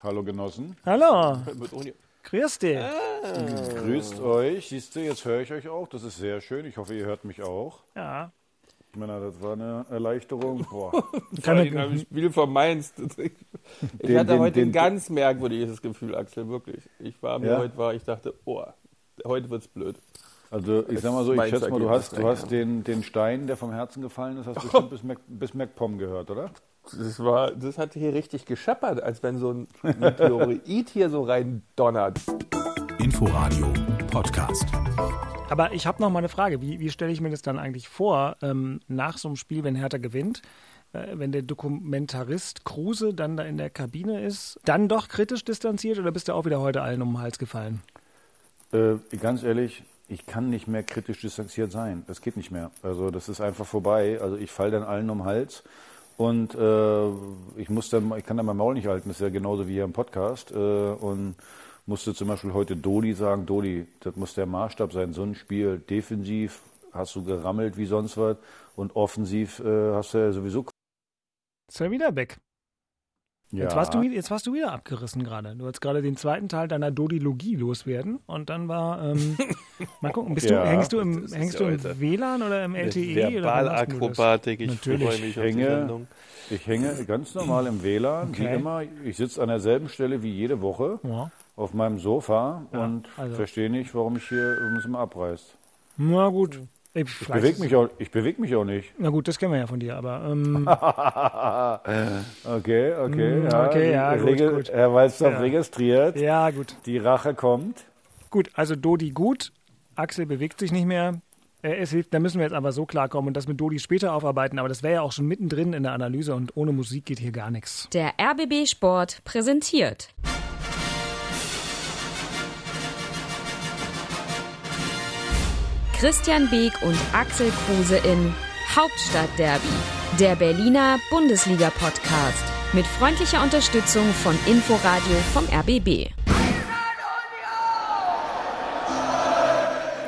Hallo Genossen. Hallo. Grüß dich. Grüßt euch. Siehst du, jetzt höre ich euch auch. Das ist sehr schön. Ich hoffe, ihr hört mich auch. Ja. Ich meine, das war eine Erleichterung. Boah. Am Spiel von Mainz. Ich Den- hatte den- heute den- ein ganz merkwürdiges Gefühl, Axel, wirklich. Ich war mir Ja? heute war, ich dachte, oh, heute wird's blöd. Also ich sag mal so, ich Mainz schätze mal, du hast, du hast den, den Stein, der vom Herzen gefallen ist, hast bestimmt bis, Mac, bis MacPom gehört, oder? Das war, das hat hier richtig gescheppert, als wenn so ein Meteorit hier so rein donnert. Inforadio Podcast. Aber ich habe noch mal eine Frage. Wie, wie stelle ich mir das dann eigentlich vor, ähm, nach so einem Spiel, wenn Hertha gewinnt, äh, wenn der Dokumentarist Kruse dann da in der Kabine ist, dann doch kritisch distanziert oder bist du auch wieder heute allen um den Hals gefallen? Äh, ganz ehrlich, ich kann nicht mehr kritisch distanziert sein. Das geht nicht mehr. Also das ist einfach vorbei. Also ich falle dann allen um den Hals. Und äh, ich muss ich kann dann mein Maul nicht halten, das ist ja genauso wie hier im Podcast. Äh, und musste zum Beispiel heute Dodi sagen, Dodi, das muss der Maßstab sein, so ein Spiel. Defensiv hast du gerammelt wie sonst was und offensiv äh, hast du ja sowieso. Ist er wieder weg. Ja, Jetzt, warst du, wieder- jetzt warst du wieder abgerissen gerade. Du wolltest gerade den zweiten Teil deiner Dodilogie loswerden und dann war, ähm, mal gucken, bist Ja, du, hängst du im, hängst ja du im WLAN oder im LTE? Verbalakrobatik, ich freue mich Hänge. Ich hänge ganz normal im WLAN, wie Okay. immer. Ich sitze an derselben Stelle wie jede Woche auf meinem Sofa und also- verstehe nicht, warum ich hier uns immer abreißt. Na gut. Ich, bewege mich, auch, ich beweg mich auch nicht. Na gut, das kennen wir ja von dir, aber ähm, Okay, okay. Mm, ja, okay, ja, gut, Rege- gut. Herr Walzdorf Ja. registriert. ja gut. Die Rache kommt. Gut, also Dodi gut, Axel bewegt sich nicht mehr. Es hilft, da müssen wir jetzt aber so klarkommen und das mit Dodi später aufarbeiten, aber das wäre ja auch schon mittendrin in der Analyse und ohne Musik geht hier gar nichts. Der RBB Sport präsentiert. Christian Beek und Axel Kruse in Hauptstadtderby, der Berliner Bundesliga-Podcast. Mit freundlicher Unterstützung von Inforadio vom RBB.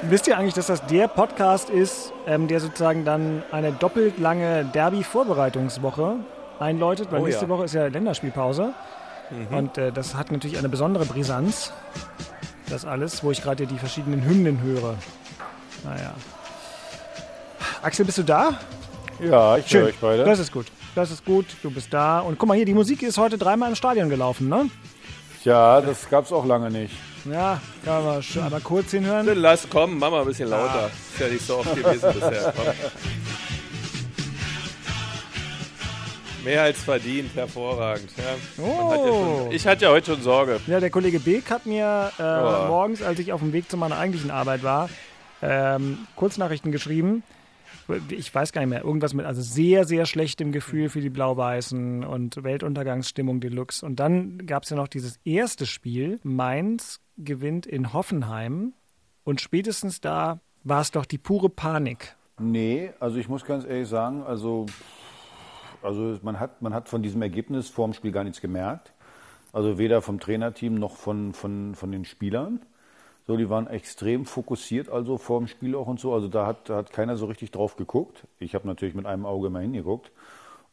Wisst ihr eigentlich, dass das der Podcast ist, ähm, der sozusagen dann eine doppelt lange Derby-Vorbereitungswoche einläutet? Weil Oh nächste ja. Mhm. Woche ist ja Länderspielpause. Und äh, das hat natürlich eine besondere Brisanz. Das alles, wo ich gerade die verschiedenen Hymnen höre. Naja. Axel, bist du da? Ja, ich höre euch beide. Das ist gut. Das ist gut. Du bist da. Und guck mal hier, die Musik ist heute dreimal im Stadion gelaufen, ne? ja, das gab es auch lange nicht. Ja, kann man schon einmal kurz hinhören. Lass kommen, mach mal ein bisschen lauter. Ist ja nicht so oft gewesen bisher. Komm. Mehr als verdient, hervorragend. Ja. Man hat ja Oh. schon, ich hatte ja heute schon Sorge. Ja, der Kollege Beek hat mir äh, Oh. morgens, als ich auf dem Weg zu meiner eigentlichen Arbeit war, ähm, Kurznachrichten geschrieben. Ich weiß gar nicht mehr, irgendwas mit, also sehr, sehr schlechtem Gefühl für die Blau-Weißen und Weltuntergangsstimmung Deluxe. Und dann gab es ja noch dieses erste Spiel. Mainz gewinnt in Hoffenheim und spätestens da war es doch die pure Panik. Nee, also ich muss ganz ehrlich sagen, also, also man, hat, man hat von diesem Ergebnis vor dem Spiel gar nichts gemerkt. Also weder vom Trainerteam noch von, von, von den Spielern. So, die waren extrem fokussiert, also vor dem Spiel auch und so. Also da hat, da hat keiner so richtig drauf geguckt. Ich habe natürlich mit einem Auge mal hingeguckt.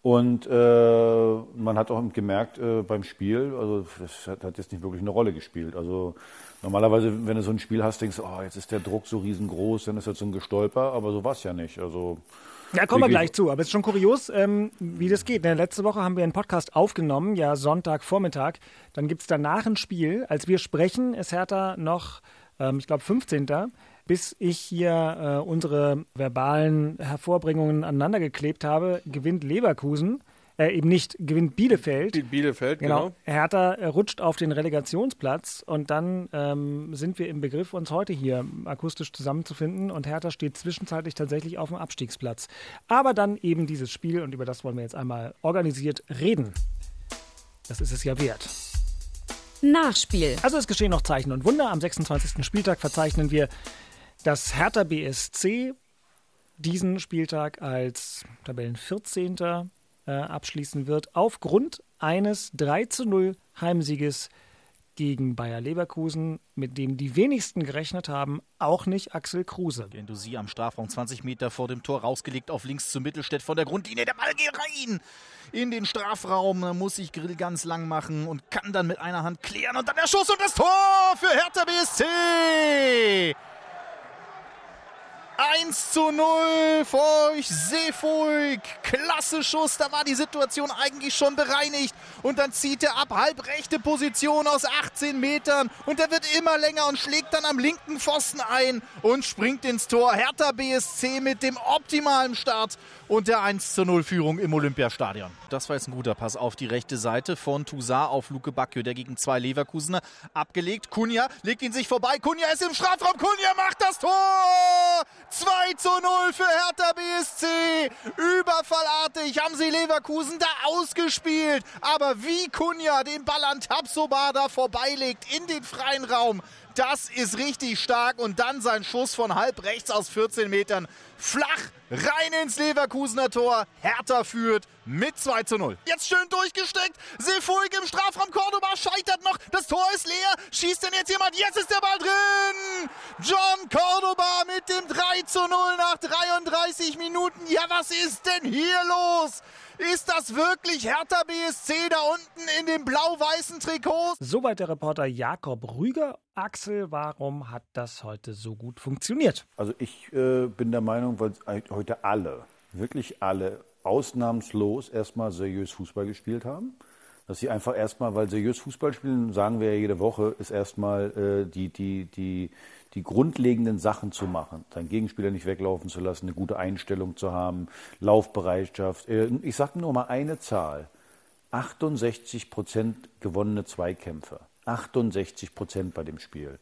Und äh, man hat auch gemerkt äh, beim Spiel, also das hat, hat jetzt nicht wirklich eine Rolle gespielt. Also normalerweise, wenn du so ein Spiel hast, denkst du, oh, jetzt ist der Druck so riesengroß, dann ist das so ein Gestolper, aber so war es ja nicht. Also Da kommen wir gleich zu. Aber es ist schon kurios, ähm, wie das geht. Ne? Letzte Woche haben wir einen Podcast aufgenommen, ja Sonntagvormittag. Dann gibt es danach ein Spiel. Als wir sprechen, ist Hertha noch, ähm, ich glaube, 15. Bis ich hier äh, unsere verbalen Hervorbringungen aneinander geklebt habe, gewinnt Leverkusen. Äh, eben nicht, gewinnt Bielefeld. Bielefeld, Genau. genau. Hertha äh, rutscht auf den Relegationsplatz und dann ähm, sind wir im Begriff, uns heute hier akustisch zusammenzufinden und Hertha steht zwischenzeitlich tatsächlich auf dem Abstiegsplatz. Aber dann eben dieses Spiel und über das wollen wir jetzt einmal organisiert reden. Das ist es ja wert. Nachspiel. Also es geschehen noch Zeichen und Wunder. Am 26. Spieltag verzeichnen wir, dass Hertha BSC diesen Spieltag als Tabellen 14. Äh, abschließen wird, aufgrund eines 3 zu 0 Heimsieges gegen Bayer Leverkusen, mit dem die wenigsten gerechnet haben, auch nicht Axel Kruse. Gendusi am Strafraum 20 Meter vor dem Tor rausgelegt auf links zu Mittelstädt von der Grundlinie. Der Ball geht rein in den Strafraum. Da muss sich Grill ganz lang machen und kann dann mit einer Hand klären. Und dann der Schuss und das Tor für Hertha BSC. 1 zu 0 Feuch, Seefuig, klasse Schuss, da war die Situation eigentlich schon bereinigt. Und dann zieht er ab, halbrechte Position aus 18 Metern. Und er wird immer länger und schlägt dann am linken Pfosten ein und springt ins Tor. Hertha BSC mit dem optimalen Start und der 1 zu 0 Führung im Olympiastadion. Das war jetzt ein guter Pass auf die rechte Seite von Toussaint auf Luke Bacchio, der gegen zwei Leverkusener abgelegt. Kunja legt ihn sich vorbei. Kunja ist im Strafraum. Kunja macht das Tor! 2 zu 0 für Hertha BSC. Überfallartig haben sie Leverkusen da ausgespielt. Aber wie Kunja den Ball an Tabsoba da vorbeilegt in den freien Raum, das ist richtig stark. Und dann sein Schuss von halb rechts aus 14 Metern. Flach rein ins Leverkusener Tor. Hertha führt mit 2 zu 0. Jetzt schön durchgesteckt. Sefuig im Strafraum. Cordoba scheitert noch. Das Tor ist leer. Schießt denn jetzt jemand? Jetzt ist der Ball drin. John Cordoba mit dem 3 zu 0 nach 33 Minuten. Ja, was ist denn hier los? Ist das wirklich Hertha BSC da unten in dem blau-weißen Trikot? Soweit der Reporter Jakob Rüger. Axel, warum hat das heute so gut funktioniert? Also ich äh, bin der Meinung, weil heute alle, wirklich alle, ausnahmslos erstmal seriös Fußball gespielt haben. Dass sie einfach erstmal, weil seriös Fußball spielen, sagen wir ja jede Woche, ist erstmal äh, die, die, die, die grundlegenden Sachen zu machen, seinen Gegenspieler nicht weglaufen zu lassen, eine gute Einstellung zu haben, Laufbereitschaft. Äh, ich sage nur mal eine Zahl. 68 Prozent gewonnene Zweikämpfe. 68 Prozent bei dem Spiel.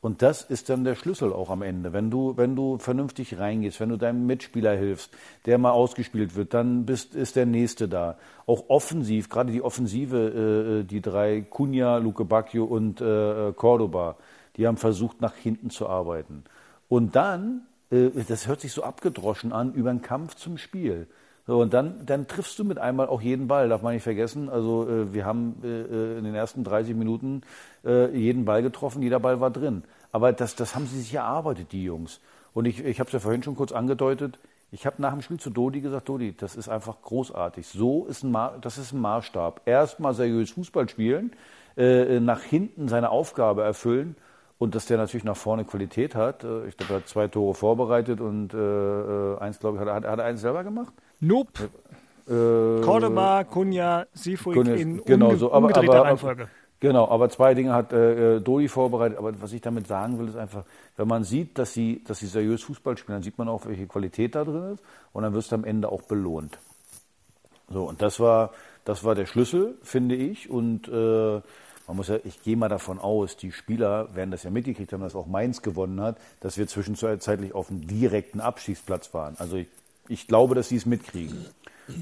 Und das ist dann der Schlüssel auch am Ende. Wenn du, wenn du vernünftig reingehst, wenn du deinem Mitspieler hilfst, der mal ausgespielt wird, dann bist, ist der Nächste da. Auch offensiv, gerade die Offensive, äh, die drei, Cunha, Luke Bacchio und äh, Cordoba, die haben versucht, nach hinten zu arbeiten. Und dann, äh, das hört sich so abgedroschen an, über den Kampf zum Spiel. So, und dann, dann triffst du mit einmal auch jeden Ball, darf man nicht vergessen. Also äh, wir haben äh, in den ersten 30 Minuten äh, jeden Ball getroffen, jeder Ball war drin. Aber das, das haben sie sich erarbeitet, die Jungs. Und ich, ich habe es ja vorhin schon kurz angedeutet. Ich habe nach dem Spiel zu Dodi gesagt, Dodi, das ist einfach großartig. So ist ein, das ist ein Maßstab. Erstmal seriös Fußball spielen, äh, nach hinten seine Aufgabe erfüllen und dass der natürlich nach vorne Qualität hat. Äh, ich glaube, er hat zwei Tore vorbereitet und äh, äh eins, glaube ich, hat, hat, hat er eins selber gemacht? Nope. Äh, Cordoba, Cunha, Sifuig in genau, so, aber, umgedrehter aber, Reihenfolge. Genau, aber zwei Dinge hat äh, Dodi vorbereitet. Aber was ich damit sagen will, ist einfach, wenn man sieht, dass sie, dass sie seriös Fußball spielen, dann sieht man auch, welche Qualität da drin ist. Und dann wirst du am Ende auch belohnt. So, und das war, das war der Schlüssel, finde ich. Und äh, man muss ja, ich gehe mal davon aus, die Spieler werden das ja mitgekriegt haben, dass auch Mainz gewonnen hat, dass wir zwischenzeitlich auf dem direkten Abschießplatz waren. Also ich ich glaube, dass sie es mitkriegen.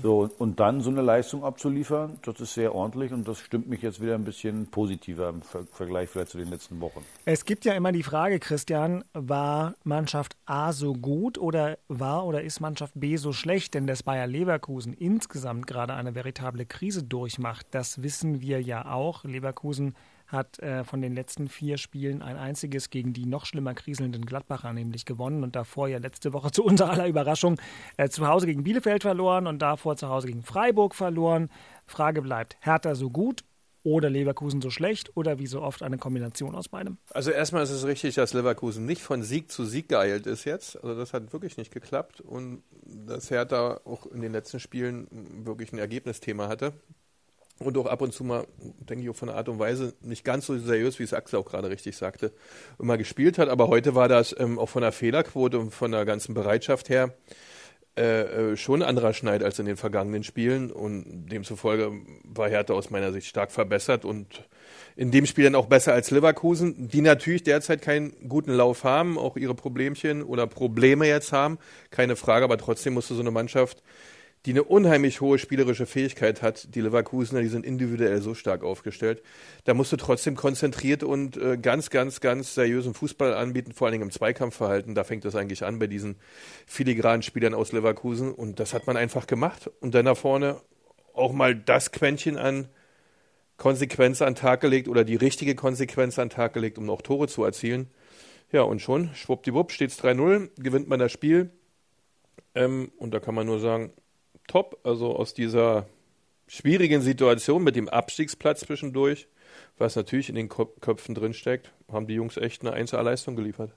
So, und dann so eine Leistung abzuliefern, das ist sehr ordentlich und das stimmt mich jetzt wieder ein bisschen positiver im Vergleich vielleicht zu den letzten Wochen. Es gibt ja immer die Frage, Christian, war Mannschaft A so gut oder war oder ist Mannschaft B so schlecht? Denn dass Bayer Leverkusen insgesamt gerade eine veritable Krise durchmacht, das wissen wir ja auch. Leverkusen hat äh, von den letzten vier Spielen ein einziges gegen die noch schlimmer kriselnden Gladbacher nämlich gewonnen und davor ja letzte Woche zu unserer aller Überraschung äh, zu Hause gegen Bielefeld verloren und davor zu Hause gegen Freiburg verloren. Frage bleibt, Hertha so gut oder Leverkusen so schlecht oder wie so oft eine Kombination aus beidem? Also erstmal ist es richtig, dass Leverkusen nicht von Sieg zu Sieg geeilt ist jetzt. Also das hat wirklich nicht geklappt und dass Hertha auch in den letzten Spielen wirklich ein Ergebnisthema hatte und auch ab und zu mal, denke ich, auch von der Art und Weise nicht ganz so seriös, wie es Axel auch gerade richtig sagte, immer gespielt hat. Aber heute war das ähm, auch von der Fehlerquote und von der ganzen Bereitschaft her äh, äh, schon ein anderer Schneid als in den vergangenen Spielen. Und demzufolge war Hertha aus meiner Sicht stark verbessert und in dem Spiel dann auch besser als Leverkusen, die natürlich derzeit keinen guten Lauf haben, auch ihre Problemchen oder Probleme jetzt haben, keine Frage, aber trotzdem musste so eine Mannschaft die eine unheimlich hohe spielerische Fähigkeit hat. Die Leverkusener, die sind individuell so stark aufgestellt. Da musst du trotzdem konzentriert und äh, ganz, ganz, ganz seriösen Fußball anbieten, vor allen Dingen im Zweikampfverhalten. Da fängt das eigentlich an bei diesen filigranen Spielern aus Leverkusen. Und das hat man einfach gemacht. Und dann da vorne auch mal das Quäntchen an Konsequenz an Tag gelegt oder die richtige Konsequenz an Tag gelegt, um auch Tore zu erzielen. Ja, und schon, schwuppdiwupp, steht es 3-0, gewinnt man das Spiel. Ähm, und da kann man nur sagen, top. Also aus dieser schwierigen Situation mit dem Abstiegsplatz zwischendurch, was natürlich in den Köpfen drinsteckt, haben die Jungs echt eine Einzelleistung geliefert.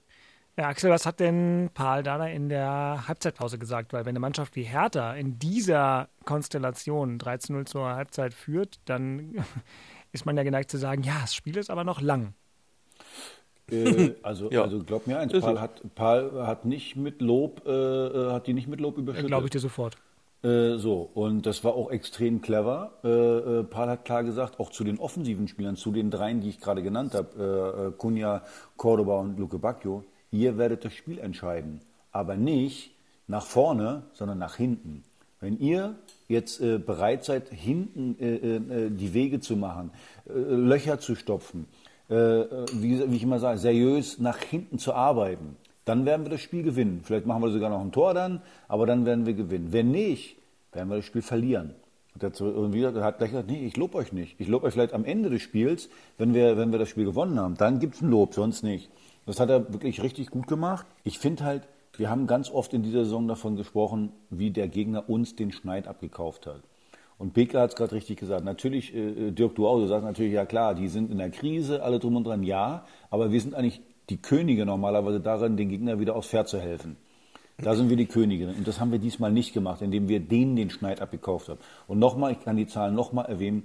Ja, Axel, was hat denn Paul Dada in der Halbzeitpause gesagt? Weil wenn eine Mannschaft wie Hertha in dieser Konstellation 13-0 zur Halbzeit führt, dann ist man ja geneigt zu sagen, ja, das Spiel ist aber noch lang. Äh, also, ja. also glaub mir eins, Paul hat, Paul hat nicht mit Lob, äh, äh hat die nicht mit Lob überschüttet. Glaube ich dir sofort. Äh, so, und das war auch extrem clever. Äh, äh, Paul hat klar gesagt, auch zu den offensiven Spielern, zu den dreien, die ich gerade genannt habe, äh, Cunha, Cordoba und Luke Bacchio, ihr werdet das Spiel entscheiden. Aber nicht nach vorne, sondern nach hinten. Wenn ihr jetzt äh, bereit seid, hinten äh, äh, die Wege zu machen, äh, Löcher zu stopfen, äh, wie, wie, ich immer sage, seriös nach hinten zu arbeiten, dann werden wir das Spiel gewinnen. Vielleicht machen wir sogar noch ein Tor dann, aber dann werden wir gewinnen. Wenn nicht, werden wir das Spiel verlieren. Und er hat gleich gesagt, nee, ich lobe euch nicht. Ich lobe euch vielleicht am Ende des Spiels, wenn wir, wenn wir das Spiel gewonnen haben. Dann gibt es ein Lob, sonst nicht. Das hat er wirklich richtig gut gemacht. Ich finde halt, wir haben ganz oft in dieser Saison davon gesprochen, wie der Gegner uns den Schneid abgekauft hat. Und Bekler hat es gerade richtig gesagt. Natürlich, äh, Dirk, du auch, du sagst natürlich, ja klar, die sind in der Krise, alle drum und dran, ja. Aber wir sind eigentlich die Könige normalerweise darin, den Gegner wieder aufs Pferd zu helfen. Da sind wir die Könige. Und das haben wir diesmal nicht gemacht, indem wir denen den Schneid abgekauft haben. Und nochmal, ich kann die Zahlen nochmal erwähnen.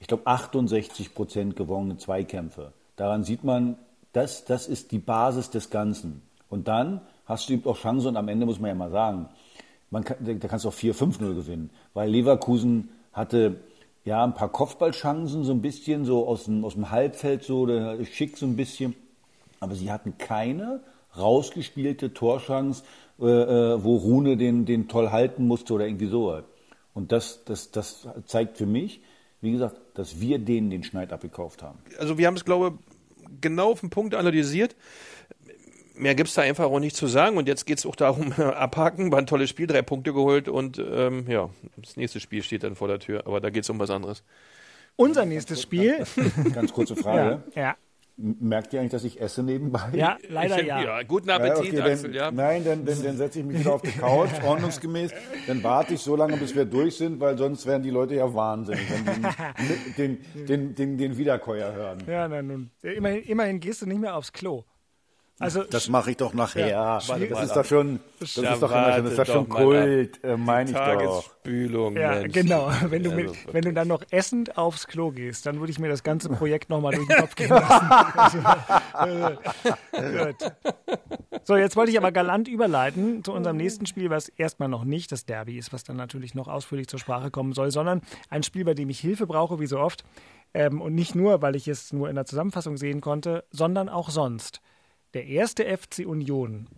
Ich glaube, 68 Prozent gewonnene Zweikämpfe. Daran sieht man, das, das ist die Basis des Ganzen. Und dann hast du eben auch Chancen und am Ende muss man ja mal sagen, man kann, da kannst du auch 4-5-0 gewinnen, weil Leverkusen hatte ja ein paar Kopfballchancen, so ein bisschen so aus dem, aus dem Halbfeld, so schick so ein bisschen, aber sie hatten keine rausgespielte Torchance, äh, äh, wo Rune den, den toll halten musste oder irgendwie so. Und das, das, das zeigt für mich, wie gesagt, dass wir denen den Schneid abgekauft haben. Also wir haben es, glaube ich, genau auf den Punkt analysiert. Mehr gibt es da einfach auch nicht zu sagen. Und jetzt geht es auch darum, abhaken, war ein tolles Spiel, drei Punkte geholt und ähm, ja, das nächste Spiel steht dann vor der Tür. Aber da geht es um was anderes. Unser nächstes Spiel. Ganz kurze Frage. ja. ja. Merkt ihr eigentlich, dass ich esse nebenbei? Ja, leider ich, ja. ja. Guten Appetit, ja, okay, Axel, ja. Nein, dann, dann, dann setze ich mich wieder auf die Couch, ordnungsgemäß. Dann warte ich so lange, bis wir durch sind, weil sonst werden die Leute ja wahnsinnig, wenn die den, den, den, den Wiederkäuer hören. Ja, na nun. Immerhin, immerhin gehst du nicht mehr aufs Klo. Also, das mache ich doch nachher. Ja, das ist doch schon, das ist doch, das ist doch schon Kult, äh, meine ich doch. Spülung. Ja, Mensch. genau. Wenn du, mit, wenn du dann noch essend aufs Klo gehst, dann würde ich mir das ganze Projekt nochmal durch den Kopf gehen lassen. Gut. So, jetzt wollte ich aber galant überleiten zu unserem nächsten Spiel, was erstmal noch nicht das Derby ist, was dann natürlich noch ausführlich zur Sprache kommen soll, sondern ein Spiel, bei dem ich Hilfe brauche, wie so oft. Ähm, und nicht nur, weil ich es nur in der Zusammenfassung sehen konnte, sondern auch sonst. Der erste FC Union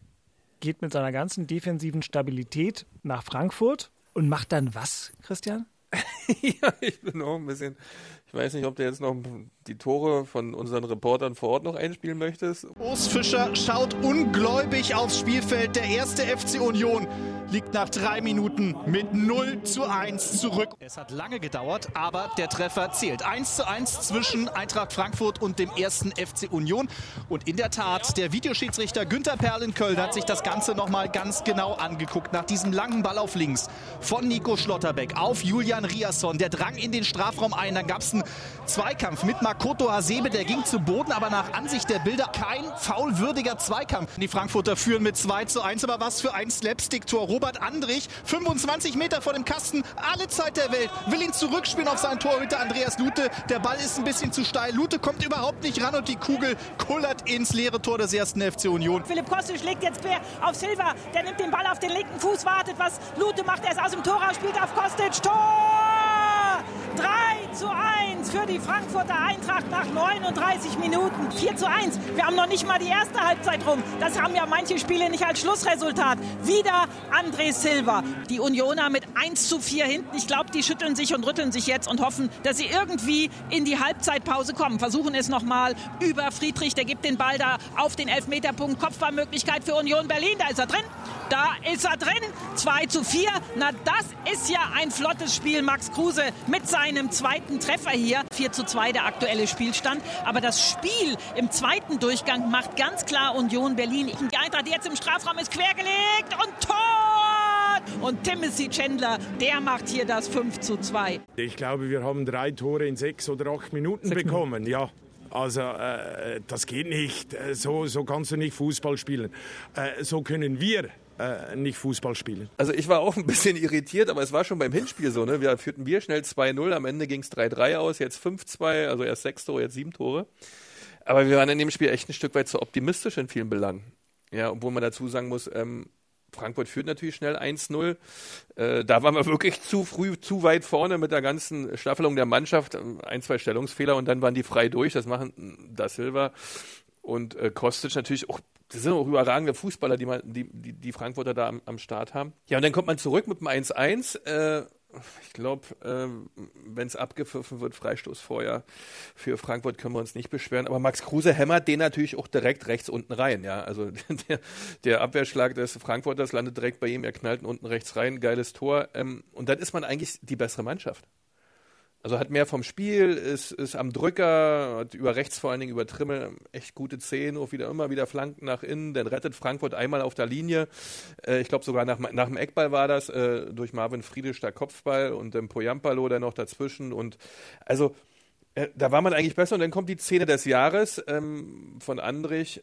geht mit seiner ganzen defensiven Stabilität nach Frankfurt und macht dann was, Christian? ja, ich bin auch ein bisschen. Ich weiß nicht, ob du jetzt noch die Tore von unseren Reportern vor Ort noch einspielen möchtest. Urs Fischer schaut ungläubig aufs Spielfeld. Der erste FC Union liegt nach drei Minuten mit 0 zu 1 zurück. Es hat lange gedauert, aber der Treffer zählt. 1 zu 1 zwischen Eintracht Frankfurt und dem ersten FC Union. Und in der Tat, der Videoschiedsrichter Günther Perl in Köln hat sich das Ganze nochmal ganz genau angeguckt. Nach diesem langen Ball auf links von Nico Schlotterbeck auf Julian Riasson. Der drang in den Strafraum ein. Dann gab es einen Zweikampf mit Makoto Hasebe. Der ging zu Boden, aber nach Ansicht der Bilder kein faulwürdiger Zweikampf. Die Frankfurter führen mit 2 zu 1. Aber was für ein Slapstick-Tor. Robert Andrich, 25 Meter vor dem Kasten, alle Zeit der Welt, will ihn zurückspielen auf seinen Torhüter Andreas Lute. Der Ball ist ein bisschen zu steil. Lute kommt überhaupt nicht ran und die Kugel kullert ins leere Tor des ersten FC Union. Philipp Kostic schlägt jetzt quer auf Silva. Der nimmt den Ball auf den linken Fuß, wartet, was Lute macht. Er ist aus dem Tor raus, spielt auf Kostic. Tor! 3 zu 1 für die Frankfurter Eintracht nach 39 Minuten. 4 zu 1. Wir haben noch nicht mal die erste Halbzeit rum. Das haben ja manche Spiele nicht als Schlussresultat. Wieder André Silva. Die Unioner mit 1 zu 4 hinten. Ich glaube, die schütteln sich und rütteln sich jetzt und hoffen, dass sie irgendwie in die Halbzeitpause kommen. Versuchen es nochmal über Friedrich. Der gibt den Ball da auf den Elfmeterpunkt. Kopfballmöglichkeit für Union Berlin. Da ist er drin. Da ist er drin. 2 zu 4. Na, das ist ja ein flottes Spiel. Max Kruse mit seinem seinem zweiten Treffer hier. 4 zu 2 der aktuelle Spielstand. Aber das Spiel im zweiten Durchgang macht ganz klar Union Berlin. Die Eintracht jetzt im Strafraum ist quergelegt und Tor! Und Timothy Chandler, der macht hier das 5 zu 2. Ich glaube, wir haben drei Tore in sechs oder acht Minuten sechs bekommen. Minuten. Ja, also äh, das geht nicht. Äh, so, so kannst du nicht Fußball spielen. Äh, so können wir äh, nicht Fußball spielen. Also ich war auch ein bisschen irritiert, aber es war schon beim Hinspiel so. Ne? Wir führten wir schnell 2-0, am Ende ging es 3-3 aus, jetzt 5-2, also erst sechs Tore, jetzt sieben Tore. Aber wir waren in dem Spiel echt ein Stück weit zu optimistisch in vielen Belangen. Ja, obwohl man dazu sagen muss, ähm, Frankfurt führt natürlich schnell 1-0. Äh, da waren wir wirklich zu früh, zu weit vorne mit der ganzen Staffelung der Mannschaft. Ein, zwei Stellungsfehler und dann waren die frei durch. Das machen Da Silva und äh, Kostic natürlich auch. Das sind auch überragende Fußballer, die, man, die, die, die Frankfurter da am, am Start haben. Ja, und dann kommt man zurück mit dem 1-1. Äh, ich glaube, ähm, wenn es abgepfiffen wird, Freistoß vorher für Frankfurt können wir uns nicht beschweren. Aber Max Kruse hämmert den natürlich auch direkt rechts unten rein. Ja, also der, der Abwehrschlag des Frankfurters landet direkt bei ihm. Er knallt unten rechts rein, geiles Tor. Ähm, und dann ist man eigentlich die bessere Mannschaft. Also hat mehr vom Spiel, ist, ist am Drücker, hat über rechts vor allen Dingen über Trimmel echt gute Zehen, auch wieder immer wieder Flanken nach innen, dann rettet Frankfurt einmal auf der Linie. Äh, ich glaube sogar nach, nach dem Eckball war das, äh, durch Marvin Friedisch der Kopfball und dann Poyampalo dann noch dazwischen. Und also äh, da war man eigentlich besser und dann kommt die Szene des Jahres ähm, von Andrich.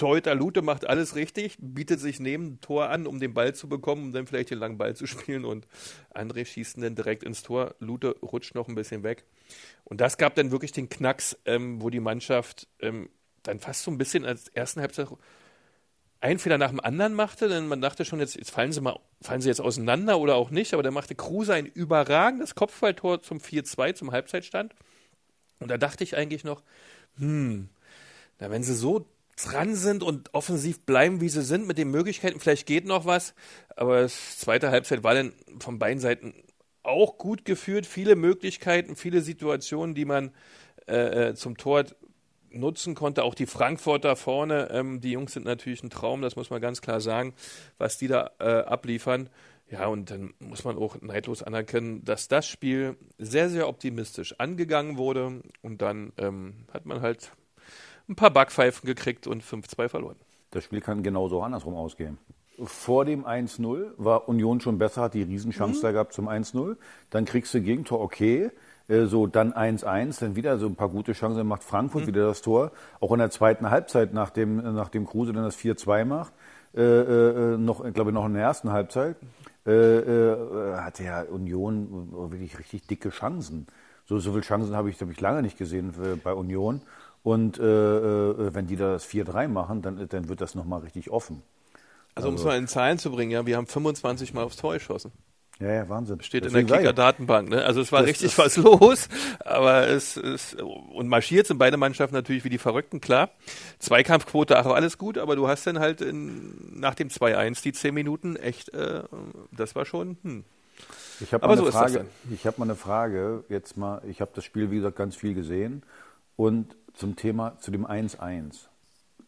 Torhüter Lute macht alles richtig, bietet sich neben Tor an, um den Ball zu bekommen, um dann vielleicht den langen Ball zu spielen und André schießt dann direkt ins Tor. Lute rutscht noch ein bisschen weg. Und das gab dann wirklich den Knacks, ähm, wo die Mannschaft ähm, dann fast so ein bisschen als ersten Halbzeit einen Fehler nach dem anderen machte, denn man dachte schon, jetzt, jetzt fallen sie mal, fallen sie jetzt auseinander oder auch nicht, aber dann machte Kruse ein überragendes Kopfballtor zum 4-2, zum Halbzeitstand. Und da dachte ich eigentlich noch, hm, na, wenn sie so dran sind und offensiv bleiben, wie sie sind, mit den Möglichkeiten, vielleicht geht noch was. Aber das zweite Halbzeit war dann von beiden Seiten auch gut geführt. Viele Möglichkeiten, viele Situationen, die man äh, äh, zum Tor nutzen konnte. Auch die Frankfurter vorne, ähm, die Jungs sind natürlich ein Traum, das muss man ganz klar sagen, was die da äh, abliefern. Ja, und dann muss man auch neidlos anerkennen, dass das Spiel sehr, sehr optimistisch angegangen wurde. Und dann ähm, hat man halt ein paar Backpfeifen gekriegt und 5-2 verloren. Das Spiel kann genauso andersrum ausgehen. Vor dem 1-0 war Union schon besser, hat die Riesenchance mhm. da gehabt zum 1-0. Dann kriegst du Gegentor, okay. Äh, so, dann 1-1, dann wieder so ein paar gute Chancen, macht Frankfurt mhm. wieder das Tor. Auch in der zweiten Halbzeit, nachdem, nachdem Kruse dann das 4-2 macht, äh, äh, noch, ich glaube noch in der ersten Halbzeit, äh, äh, hatte ja Union wirklich richtig dicke Chancen. So, so viele Chancen habe ich, hab ich lange nicht gesehen äh, bei Union. Und äh, äh, wenn die da das 4-3 machen, dann, dann wird das nochmal richtig offen. Also, um es mal in Zahlen zu bringen, ja, wir haben 25 Mal aufs Tor geschossen. Ja, ja, Wahnsinn. Steht Deswegen in der Kicker-Datenbank. Ne? Also es war das, richtig was los, aber es ist und marschiert sind beide Mannschaften natürlich wie die Verrückten, klar. Zweikampfquote, auch alles gut, aber du hast dann halt in, nach dem 2-1 die 10 Minuten echt, äh, das war schon. Hm. Ich habe mal, so eine Frage, ich hab mal eine Frage, jetzt mal, ich habe das Spiel, wie gesagt, ganz viel gesehen und zum Thema, zu dem 1-1.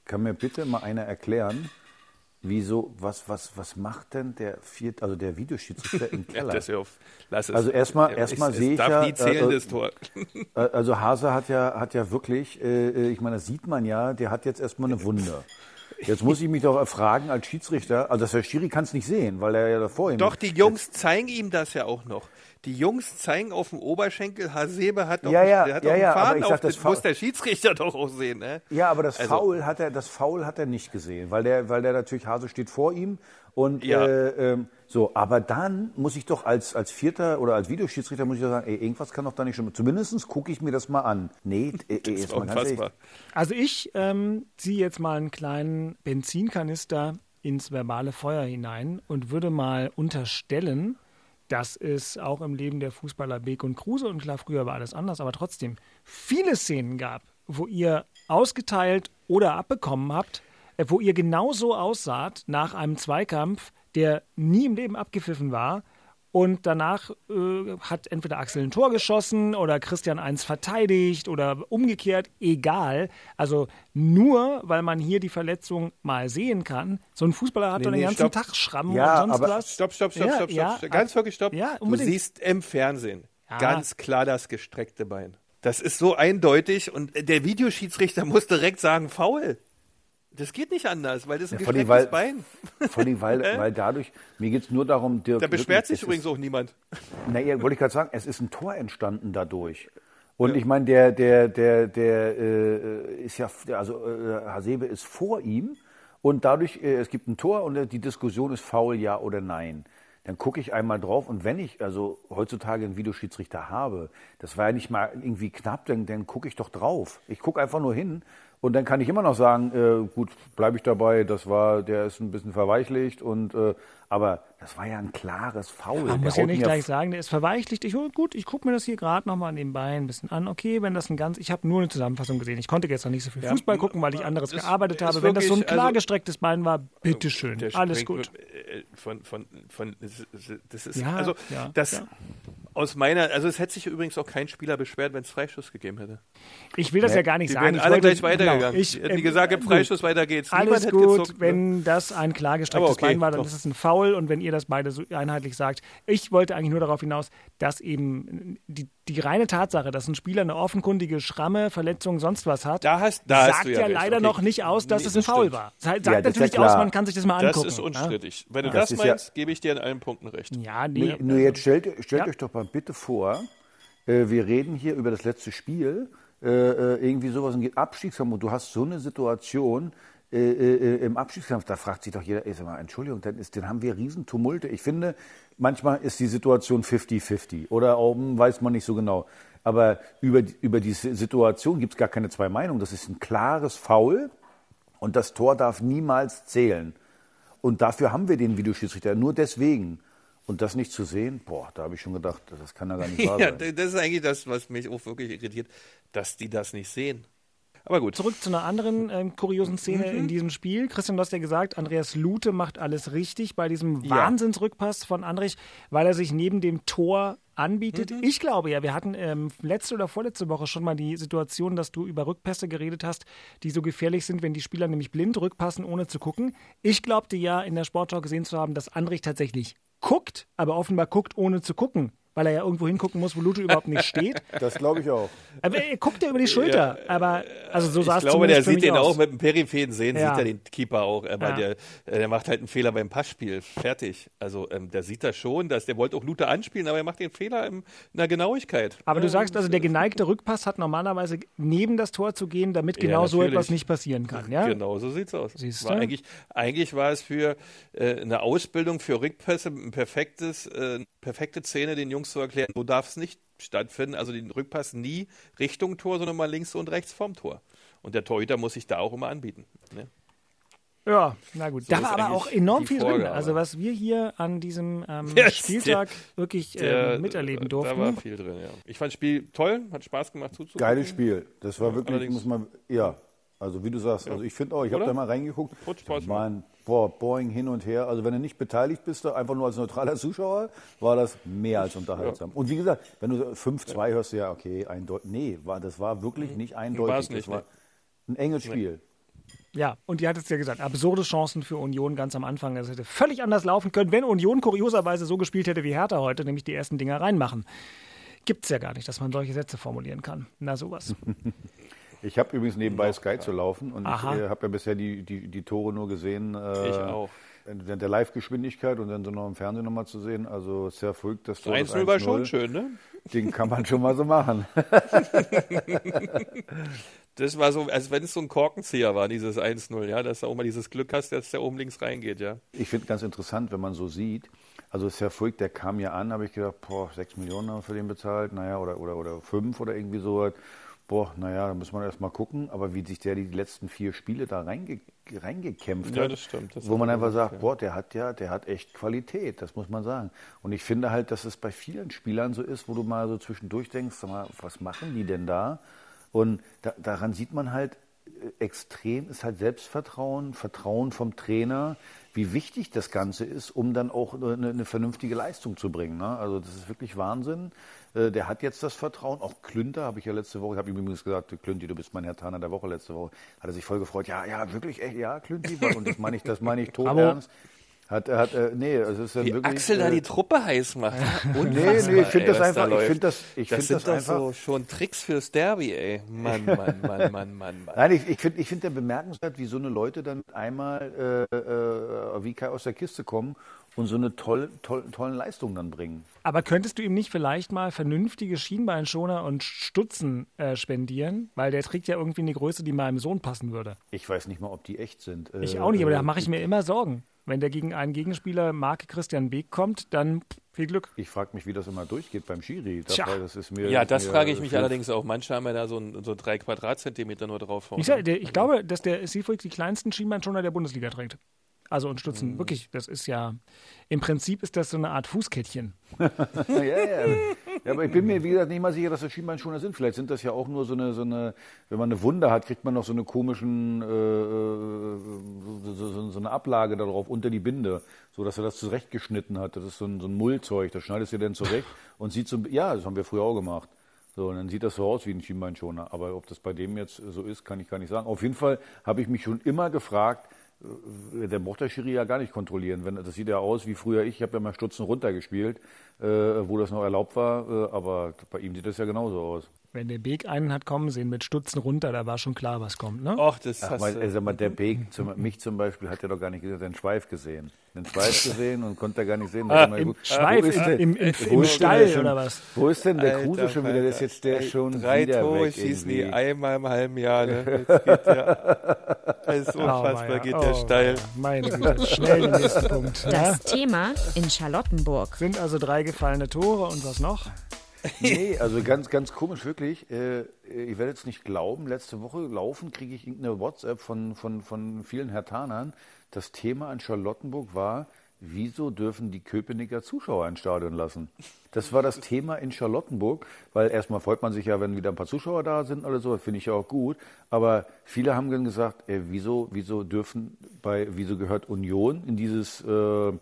Kann mir bitte mal einer erklären, wieso, was, was, was macht denn der viert, also der Videoschiedsrichter im Keller? ja, auf, also erstmal, erstmal sehe ich darf ja, nie zählen, äh, das Tor. Äh, also Hase hat ja, hat ja wirklich, äh, äh, ich meine, das sieht man ja, der hat jetzt erstmal eine Wunde. Jetzt muss ich mich doch fragen als Schiedsrichter, also der Schiri kann es nicht sehen, weil er ja da vor ihm Doch, die Jungs zeigen ihm das ja auch noch die Jungs zeigen auf dem Oberschenkel, Hasebe hat doch ja, ja, der hat ja, doch ja, Faden auf das muss der Schiedsrichter doch auch sehen. Ne? Ja, aber das, also, Foul hat er, das Foul hat er nicht gesehen, weil der, weil der natürlich, Hase steht vor ihm und ja. äh, ähm, so, aber dann muss ich doch als, als Vierter oder als Videoschiedsrichter muss ich doch sagen, ey, irgendwas kann doch da nicht schon. Zumindest gucke ich mir das mal an. Nee, äh, das ist mal ganz ehrlich. Also ich ähm, ziehe jetzt mal einen kleinen Benzinkanister ins verbale Feuer hinein und würde mal unterstellen, dass es auch im Leben der Fußballer Beek und Kruse, und klar, früher war alles anders, aber trotzdem viele Szenen gab, wo ihr ausgeteilt oder abbekommen habt, äh, wo ihr genauso aussaht nach einem Zweikampf, der nie im Leben abgepfiffen war und danach äh, hat entweder Axel ein Tor geschossen oder Christian eins verteidigt oder umgekehrt, egal. Also nur, weil man hier die Verletzung mal sehen kann. So ein Fußballer hat Nee, doch den nee, ganzen stopp. Tag Schrammen Ja, und sonst aber- was. Stopp, stopp, stopp, Ja, stopp, stopp. ja. Ganz wirklich stopp. ja, du siehst im Fernsehen ganz klar das gestreckte Bein. Das ist so eindeutig und der Videoschiedsrichter muss direkt sagen, faul. Das geht nicht anders, weil das ist ein Ja, vor weil- Bein. Vor allem, weil, Äh? weil dadurch, mir geht es nur darum, Dirk, Da beschwert sich übrigens ist, auch niemand. Naja, wollte ich gerade sagen, es ist ein Tor entstanden dadurch. Und ich meine, der, der, der, der äh, ist ja, also äh, Hasebe ist vor ihm und dadurch, äh, es gibt ein Tor und äh, die Diskussion ist faul, ja oder nein. Dann gucke ich einmal drauf und wenn ich also heutzutage einen Videoschiedsrichter habe, das war ja nicht mal irgendwie knapp, dann, dann gucke ich doch drauf. Ich gucke einfach nur hin und dann kann ich immer noch sagen, äh, gut, bleibe ich dabei, das war, der ist ein bisschen verweichlicht und äh, aber das war ja ein klares Foul. Man Der muss ja nicht gleich sagen, der ist verweichlicht. Ich, oh, gut, ich gucke mir das hier gerade nochmal nebenbei ein bisschen an. Okay, wenn das ein ganz, ich habe nur eine Zusammenfassung gesehen. Ich konnte gestern nicht so viel Fußball gucken, weil ich anderes das gearbeitet ist habe. Wenn das so ein wirklich, klar also- gestrecktes Bein war, bitteschön, alles gut. äh, Von, von, von, das ist, Ja, also, ja, das, ja. Aus meiner, also es hätte sich übrigens auch kein Spieler beschwert, wenn es Freischuss gegeben hätte. Ich will das ja gar nicht Die sagen. Ich alle wollte- gleich weitergegangen. Genau, ich, Hätten die äh, gesagt, im gut. Freischuss weiter geht's. Alles Niemand hätte gut, gezuckt, ne? wenn das ein klar gestrecktes okay, Bein war, dann doch. ist es ein Foul und wenn ihr das beide so einheitlich sagt. Ich wollte eigentlich nur darauf hinaus, dass eben die, die reine Tatsache, dass ein Spieler eine offenkundige Schramme, Verletzung, sonst was hat, Da hast- da hast sagt du ja, ja leider Okay. noch nicht aus, dass Nee, es ein das Foul stimmt. war. Sagt Ja, das ist ja natürlich klar. aus, man kann sich das mal Das angucken. ist ne? unstrittig. Wenn du Das das, ja- meinst, gebe ich dir in allen Punkten recht. Ja, nee. Nur jetzt stellt, stellt Ja. euch doch mal bitte vor, äh, wir reden hier über das letzte Spiel, äh, äh, irgendwie sowas und geht Abstiegskampf und du hast so eine Situation äh, äh, im Abstiegskampf, da fragt sich doch jeder, ey, sag mal, Entschuldigung, dann, ist, dann haben wir Riesentumulte. Ich finde, manchmal ist die Situation 50-50 oder oben weiß man nicht so genau. Aber über, die- über diese Situation gibt es gar keine zwei Meinungen. Das ist ein klares Foul und das Tor darf niemals zählen. Und dafür haben wir den Videoschiedsrichter. Nur deswegen. Und das nicht zu sehen, boah, da habe ich schon gedacht, das kann ja gar nicht wahr Ja, sein. das ist eigentlich das, was mich auch wirklich irritiert, dass die das nicht sehen. Aber gut. Zurück zu einer anderen ähm, kuriosen Szene Mhm. in diesem Spiel. Christian, du hast ja gesagt, Andreas Lute macht alles richtig bei diesem. Wahnsinnsrückpass von Andrich, weil er sich neben dem Tor anbietet. Mhm. Ich glaube ja, wir hatten ähm, letzte oder vorletzte Woche schon mal die Situation, dass du über Rückpässe geredet hast, die so gefährlich sind, wenn die Spieler nämlich blind rückpassen, ohne zu gucken. Ich glaubte ja in der Sportschau gesehen zu haben, dass Andrich tatsächlich guckt, aber offenbar guckt, ohne zu gucken. Weil er ja irgendwo hingucken muss, wo Lute überhaupt nicht steht. Das glaube ich auch. Aber er guckt ja über die Schulter. aber also so sah Ich es glaube, der sieht den aus. auch mit dem peripheden Sehen, Ja. sieht er den Keeper auch. Aber Ja. der, äh, der macht halt einen Fehler beim Passspiel. Fertig. Also ähm, der sieht das schon, dass der wollte auch Luther anspielen, aber er macht den Fehler im, in der Genauigkeit. Aber du Ja, sagst also, der geneigte Rückpass hat normalerweise neben das Tor zu gehen, damit Ja, genau so etwas nicht passieren kann. Ja? Genau, so sieht's aus. Siehst war du? eigentlich, eigentlich war es für äh, eine Ausbildung für Rückpässe ein perfektes, äh, perfekte Szene, den Jungs zu erklären, so darf es nicht stattfinden. Also den Rückpass nie Richtung Tor, sondern mal links und rechts vom Tor. Und der Torhüter muss sich da auch immer anbieten. Ne? Ja, na gut. da ist war aber auch enorm viel drin. Vorgabe. Also was wir hier an diesem ähm, Ja, Spieltag wirklich Der- ähm, miterleben Da war durften. viel drin, ja. Ich fand das Spiel toll, hat Spaß gemacht zuzugucken. Geiles Spiel. Das war wirklich, allerdings- muss man, ja, also wie du sagst, also ich finde auch, ich habe da mal reingeguckt. Spaß Mein, boah, Boing hin und her. Also wenn du nicht beteiligt bist, einfach nur als neutraler Zuschauer, war das mehr als unterhaltsam. Und wie gesagt, wenn du so 5-2 hörst, du ja, okay, eindeutig. Nee, war, das war wirklich nicht eindeutig. War's nicht, das war ein enges Spiel. Ja, und ihr hattet es ja gesagt, absurde Chancen für Union ganz am Anfang. Das hätte völlig anders laufen können, wenn Union kurioserweise so gespielt hätte wie Hertha heute, nämlich die ersten Dinger reinmachen. Gibt's ja gar nicht, dass man solche Sätze formulieren kann. Na sowas. Ich habe übrigens nebenbei Sky zu laufen und Aha. ich äh, habe ja bisher die, die, die Tore nur gesehen. Äh, Ich auch. In der Live-Geschwindigkeit und dann so noch im Fernsehen nochmal zu sehen. Also sehr verrückt, das Tor. das 1-0 war 1-0. schon schön, ne? Den kann man schon mal so machen. Das war so, als wenn es so ein Korkenzieher war, dieses 1-0, ja, dass du auch mal dieses Glück hast, dass der oben links reingeht, ja. Ich finde ganz interessant, wenn man so sieht. Also Sir Fuig, der kam ja an, habe ich gedacht, boah, sechs Millionen haben wir für den bezahlt, naja, oder, oder, oder fünf oder irgendwie so. Boah, naja, da muss man erst mal gucken. Aber wie sich der die letzten vier Spiele da reinge reingekämpft Ja, hat, das stimmt. Das wo man einfach gemacht, sagt, boah, der hat ja, der hat echt Qualität, das muss man sagen. Und ich finde halt, dass es bei vielen Spielern so ist, wo du mal so zwischendurch denkst, sag mal, was machen die denn da? Und da, daran sieht man halt, äh, extrem ist halt Selbstvertrauen, Vertrauen vom Trainer, wie wichtig das Ganze ist, um dann auch eine, eine vernünftige Leistung zu bringen. Ne? Also das ist wirklich Wahnsinn. Äh, der hat jetzt das Vertrauen. Auch Klünter habe ich ja letzte Woche, ich habe ihm übrigens gesagt, Klünti, du bist mein Herr Taner der Woche letzte Woche, hat er sich voll gefreut. Ja, ja, wirklich, echt, ja, Klünti. Und das meine ich, das meine ich tot ernst. Hat, hat, äh, nee, also es ist dann Wie wirklich. Axel da äh, die Truppe heiß macht. Nee, nee, ich finde das einfach, ich finde das, ich das finde sind das doch einfach. so schon Tricks fürs Derby, ey. Mann, Mann, Mann, Mann, Mann, Mann. Nein, ich, ich finde ich find ja bemerkenswert, wie so eine Leute dann einmal äh, äh, wie Kai aus der Kiste kommen und so eine tolle, toll, tollen Leistung dann bringen. Aber könntest du ihm nicht vielleicht mal vernünftige Schienbeinschoner und Stutzen äh, spendieren? Weil der trägt ja irgendwie eine Größe, die meinem Sohn passen würde. Ich weiß nicht mal, ob die echt sind. Ich Äh, auch nicht, aber da äh, mache ich mir immer Sorgen. Wenn der gegen einen Gegenspieler Marke Christian Beek kommt, dann viel Glück. Ich frage mich, wie das immer durchgeht beim Schiri. Tja. Das ist mir, Ja, das frage ich mich allerdings auch. Manche haben ja da so, ein, so drei Quadratzentimeter nur drauf. Ich, sag, der, ich glaube, dass der Seafreak die kleinsten Schienbeinschoner der Bundesliga trägt. Also und Stutzen, wirklich, das ist ja, im Prinzip ist das so eine Art Fußkettchen. ja, ja, ja. aber ich bin mir, wie gesagt, nicht mal sicher, dass das Schienbeinschoner sind. Vielleicht sind das ja auch nur so eine, so eine wenn man eine Wunde hat, kriegt man noch so eine komischen, äh, äh, so, so, so, eine Ablage darauf unter die Binde, so dass er das zurechtgeschnitten hat. Das ist so ein, so ein Mullzeug, das schneidest du dann zurecht und sieht so, ja, das haben wir früher auch gemacht. So, und dann sieht das so aus wie ein Schienbeinschoner. Aber ob das bei dem jetzt so ist, kann ich gar nicht sagen. Auf jeden Fall habe ich mich schon immer gefragt, der braucht der Schiri ja gar nicht kontrollieren. Wenn, das sieht ja aus wie früher ich. Ich habe ja mal Stutzen runtergespielt, äh, wo das noch erlaubt war. Äh, aber bei ihm sieht das ja genauso aus. Wenn der Beek einen hat kommen sehen mit Stutzen runter, da war schon klar, was kommt, ne? Och, das Ach, weil, du. äh, sag mal, der Beek, zum, mich zum Beispiel, hat er doch gar nicht gesehen, hat den Schweif gesehen. Den Schweif gesehen und konnte er gar nicht sehen. Da hat er mal Im geguckt, Schweif, wo ist im, denn- im, im, im Stall der schon- oder was? Wo ist denn der Alter Kruse schon wieder? Das ist jetzt der schon Drei wieder Tore weg schießen die irgendwie. einmal im halben Jahr. Ne? Das geht ja. Das ist unfassbar, weia, geht oh der steil. weia. Meine Güte, schnell den nächsten Punkt. Ja? Das Thema in Charlottenburg. Sind also drei gefallene Tore und was noch? Nee, also ganz, ganz komisch, wirklich. Äh, ich werde jetzt nicht glauben, letzte Woche laufen, kriege ich irgendeine WhatsApp von, von, von vielen Hertanern. Das Thema an Charlottenburg war, wieso dürfen die Köpenicker Zuschauer ins Stadion lassen? Das war das Thema in Charlottenburg, weil erstmal freut man sich ja, wenn wieder ein paar Zuschauer da sind oder so, finde ich ja auch gut. Aber viele haben dann gesagt, äh, wieso, wieso dürfen bei, wieso gehört Union in dieses, äh,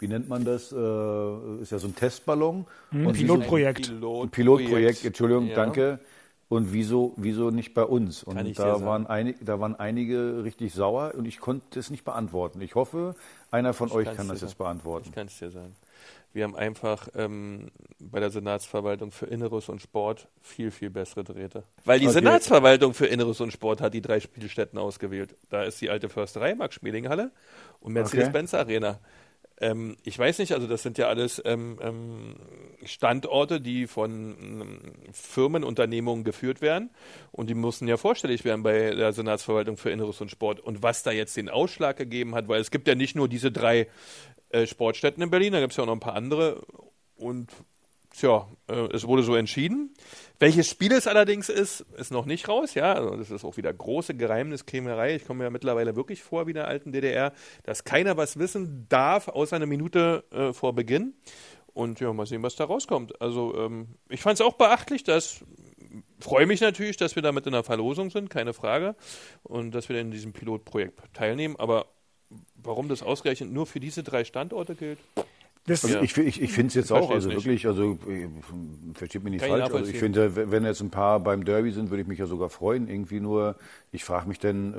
wie nennt man das, äh, ist ja so ein Testballon. Und wieso- Pilotprojekt. ein Pilotprojekt, Entschuldigung, Ja. danke. Und wieso, wieso nicht bei uns? Und ich da waren, einige, da waren einige richtig sauer und ich konnte es nicht beantworten. Ich hoffe, einer von euch kann's kann das jetzt beantworten. Ich kann es dir sagen. Wir haben einfach ähm, bei der Senatsverwaltung für Inneres und Sport viel, viel bessere Drähte. Weil die Okay. Senatsverwaltung für Inneres und Sport hat die drei Spielstätten ausgewählt. Da ist die alte Försterei, Max-Schmeling-Halle und Mercedes-Benz Arena. Ähm, ich weiß nicht, also das sind ja alles ähm, ähm, Standorte, die von ähm, Firmen, Unternehmungen geführt werden und die mussten ja vorstellig werden bei der Senatsverwaltung für Inneres und Sport. Und was da jetzt den Ausschlag gegeben hat, weil es gibt ja nicht nur diese drei äh, Sportstätten in Berlin, da gibt es ja auch noch ein paar andere und Tja, äh, es wurde so entschieden. Welches Spiel es allerdings ist, ist noch nicht raus. Ja, also das ist auch wieder große Geheimniskrämerei. Ich komme mir ja mittlerweile wirklich vor wie in der alten DDR, dass keiner was wissen darf, außer eine Minute äh, vor Beginn. Und ja, mal sehen, was da rauskommt. Also ähm, ich fand es auch beachtlich, dass freue mich natürlich, dass wir damit in der Verlosung sind, keine Frage, und dass wir in diesem Pilotprojekt teilnehmen. Aber warum das ausgerechnet nur für diese drei Standorte gilt? Das, Also Ja. ich, ich, ich finde es jetzt auch, also es nicht. wirklich, also äh, versteht mich nicht Kann ich falsch. Also ich finde, wenn jetzt ein paar beim Derby sind, würde ich mich ja sogar freuen. Irgendwie nur, ich frage mich denn,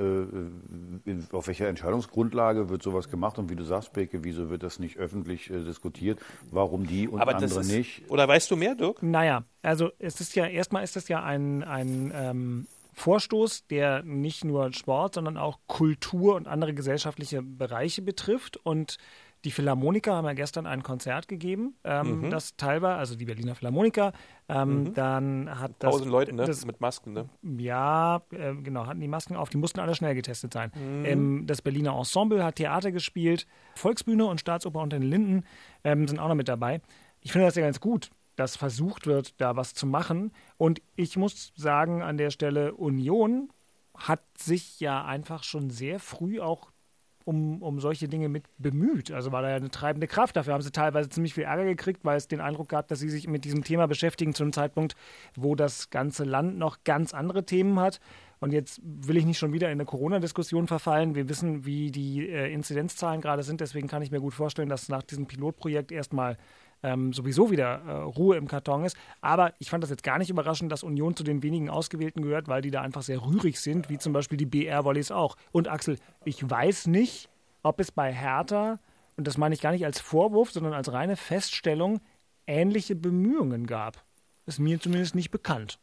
äh, in- auf welcher Entscheidungsgrundlage wird sowas gemacht und wie du sagst, Beke, wieso wird das nicht öffentlich äh, diskutiert? Warum die und Aber das andere ist, nicht? Oder weißt du mehr, Dirk? Naja, also es ist ja, erstmal ist das ja ein, ein ähm, Vorstoß, der nicht nur Sport, sondern auch Kultur und andere gesellschaftliche Bereiche betrifft. Und die Philharmoniker haben ja gestern ein Konzert gegeben, ähm, das teilweise, also die Berliner Philharmoniker, ähm, dann hat das, Tausend Leute, ne? das Mit Masken, ne? ja, äh, genau, hatten die Masken auf, die mussten alle schnell getestet sein. Mhm. Ähm, das Berliner Ensemble hat Theater gespielt, Volksbühne und Staatsoper unter den Linden ähm, sind auch noch mit dabei. Ich finde das ja ganz gut, dass versucht wird, da was zu machen. Und ich muss sagen, an der Stelle, Union hat sich ja einfach schon sehr früh auch um, um solche Dinge mit bemüht. Also war da ja eine treibende Kraft. Dafür haben sie teilweise ziemlich viel Ärger gekriegt, weil es den Eindruck gab, dass sie sich mit diesem Thema beschäftigen zu einem Zeitpunkt, wo das ganze Land noch ganz andere Themen hat. Und jetzt will ich nicht schon wieder in eine Corona-Diskussion verfallen. Wir wissen, wie die äh, Inzidenzzahlen gerade sind. Deswegen kann ich mir gut vorstellen, dass nach diesem Pilotprojekt erstmal ähm, sowieso wieder äh, Ruhe im Karton ist. Aber ich fand das jetzt gar nicht überraschend, dass Union zu den wenigen Ausgewählten gehört, weil die da einfach sehr rührig sind, wie zum Beispiel die BR-Volleys auch. Und Axel, ich weiß nicht, ob es bei Hertha, und das meine ich gar nicht als Vorwurf, sondern als reine Feststellung, ähnliche Bemühungen gab. Ist mir zumindest nicht bekannt.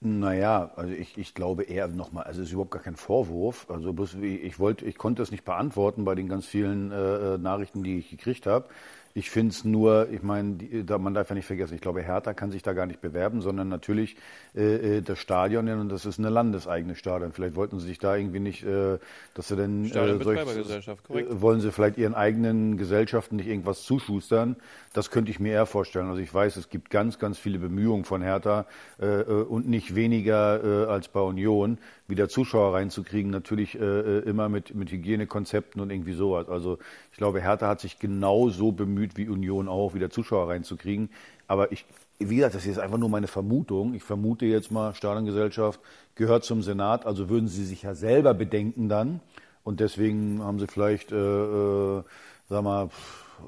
Naja, also ich, ich glaube eher nochmal, also es ist überhaupt gar kein Vorwurf. Also bloß ich wollte, ich konnte es nicht beantworten bei den ganz vielen äh, äh Nachrichten, die ich gekriegt habe. Ich finde es nur, ich meine, man darf ja nicht vergessen, ich glaube, Hertha kann sich da gar nicht bewerben, sondern natürlich äh, äh das Stadion, und das ist eine landeseigene Stadion. Vielleicht wollten sie sich da irgendwie nicht, äh, dass sie denn äh, äh, wollen sie vielleicht ihren eigenen Gesellschaften nicht irgendwas zuschustern. Das könnte ich mir eher vorstellen. Also ich weiß, es gibt ganz, ganz viele Bemühungen von Hertha äh, und nicht weniger als bei Union, wieder Zuschauer reinzukriegen. Natürlich immer mit, mit Hygienekonzepten und irgendwie sowas. Also ich glaube, Hertha hat sich genauso bemüht wie Union auch, wieder Zuschauer reinzukriegen. Aber ich, wie gesagt, das ist einfach nur meine Vermutung. Ich vermute jetzt mal, Stadiongesellschaft gehört zum Senat, also würden sie sich ja selber bedenken dann. Und deswegen haben sie vielleicht, äh, äh, sag mal,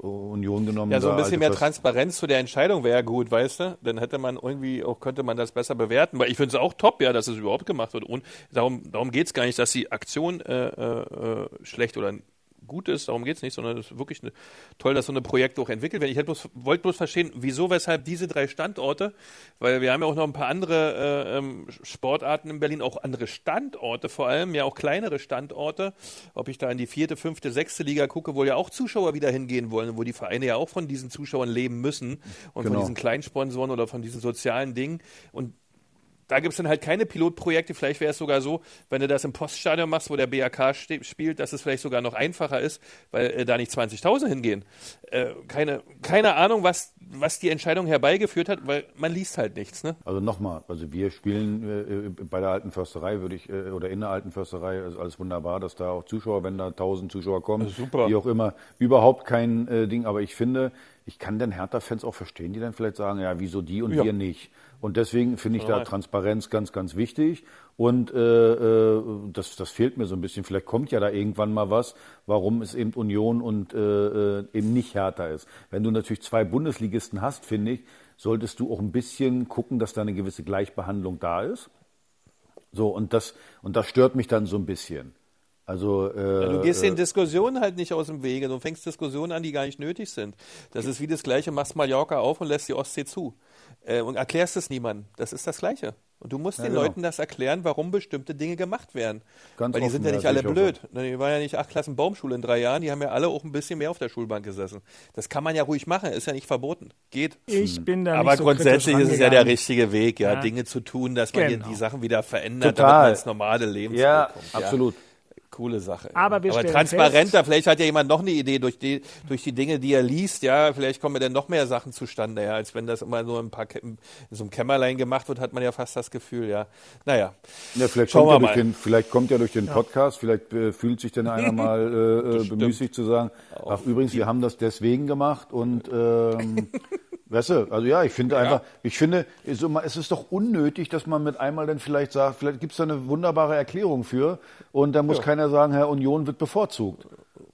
Union genommen. Ja, so ein bisschen mehr Transparenz zu der Entscheidung wäre ja gut, weißt du? Dann hätte man irgendwie auch, könnte man das besser bewerten. Weil ich finde es auch top, ja, dass es überhaupt gemacht wird. Und darum, darum geht es gar nicht, dass die Aktion äh, äh, schlecht oder gut ist, darum geht es nicht, sondern es ist wirklich eine, toll, dass so eine Projekte auch entwickelt werden. Ich bloß, wollte bloß verstehen, wieso, weshalb diese drei Standorte, weil wir haben ja auch noch ein paar andere äh, ähm, Sportarten in Berlin, auch andere Standorte vor allem, ja auch kleinere Standorte. Ob ich da in die vierte, fünfte, sechste Liga gucke, wo ja auch Zuschauer wieder hingehen wollen, wo die Vereine ja auch von diesen Zuschauern leben müssen und genau. von diesen Kleinsponsoren oder von diesen sozialen Dingen. Und da gibt es dann halt keine Pilotprojekte. Vielleicht wäre es sogar so, wenn du das im Poststadion machst, wo der BAK spielt, dass es vielleicht sogar noch einfacher ist, weil äh, da nicht 20.000 hingehen. Äh, keine, keine Ahnung, was, was die Entscheidung herbeigeführt hat, weil man liest halt nichts. Ne? Also nochmal, also wir spielen äh, bei der alten Försterei, würde ich, äh, oder in der alten Försterei, ist alles wunderbar, dass da auch Zuschauer, wenn da 1000 Zuschauer kommen, super. wie auch immer, überhaupt kein äh, Ding. Aber ich finde, ich kann den Hertha-Fans auch verstehen, die dann vielleicht sagen, ja, wieso die und ja. wir nicht. Und deswegen finde ich da Transparenz ganz, ganz wichtig. Und äh, äh, das, das fehlt mir so ein bisschen. Vielleicht kommt ja da irgendwann mal was, warum es eben Union und äh, äh eben nicht härter ist. Wenn du natürlich zwei Bundesligisten hast, finde ich, solltest du auch ein bisschen gucken, dass da eine gewisse Gleichbehandlung da ist. So, und das, und das stört mich dann so ein bisschen. Also, äh, ja, du gehst den äh, Diskussionen halt nicht aus dem Wege. Du fängst Diskussionen an, die gar nicht nötig sind. Das ist wie das Gleiche, machst Mallorca auf und lässt die Ostsee zu äh, und erklärst es niemandem. Das ist das Gleiche. Und du musst ja, den genau. Leuten das erklären, warum bestimmte Dinge gemacht werden. Ganz Weil die offen, sind ja nicht alle blöd. So. Die waren ja nicht acht Klassen Baumschule in drei Jahren, die haben ja alle auch ein bisschen mehr auf der Schulbank gesessen. Das kann man ja ruhig machen, ist ja nicht verboten. Geht. Ich hm. bin da Aber nicht so grundsätzlich ist es ja der richtige Weg, ja, ja. Dinge zu tun, dass man genau. hier die Sachen wieder verändert, Total. damit man ins normale Leben ja, kommt. Absolut. Coole Sache. Aber, wir Aber transparenter, fest, vielleicht hat ja jemand noch eine Idee durch die, durch die Dinge, die er liest, ja, vielleicht kommen ja dann noch mehr Sachen zustande, ja, als wenn das immer nur ein paar in so einem Kämmerlein gemacht wird, hat man ja fast das Gefühl, ja. Naja. Ja, vielleicht, kommt ja, durch den, vielleicht kommt ja durch den Podcast, ja. vielleicht äh, fühlt sich dann einer mal äh, äh bemüßigt zu sagen, ach übrigens, wir haben das deswegen gemacht und ähm, Weißt du, also ja, ich finde ja. einfach, ich finde, es ist doch unnötig, dass man mit einmal dann vielleicht sagt, vielleicht gibt es da eine wunderbare Erklärung für und dann muss ja. keiner sagen, Herr Union wird bevorzugt.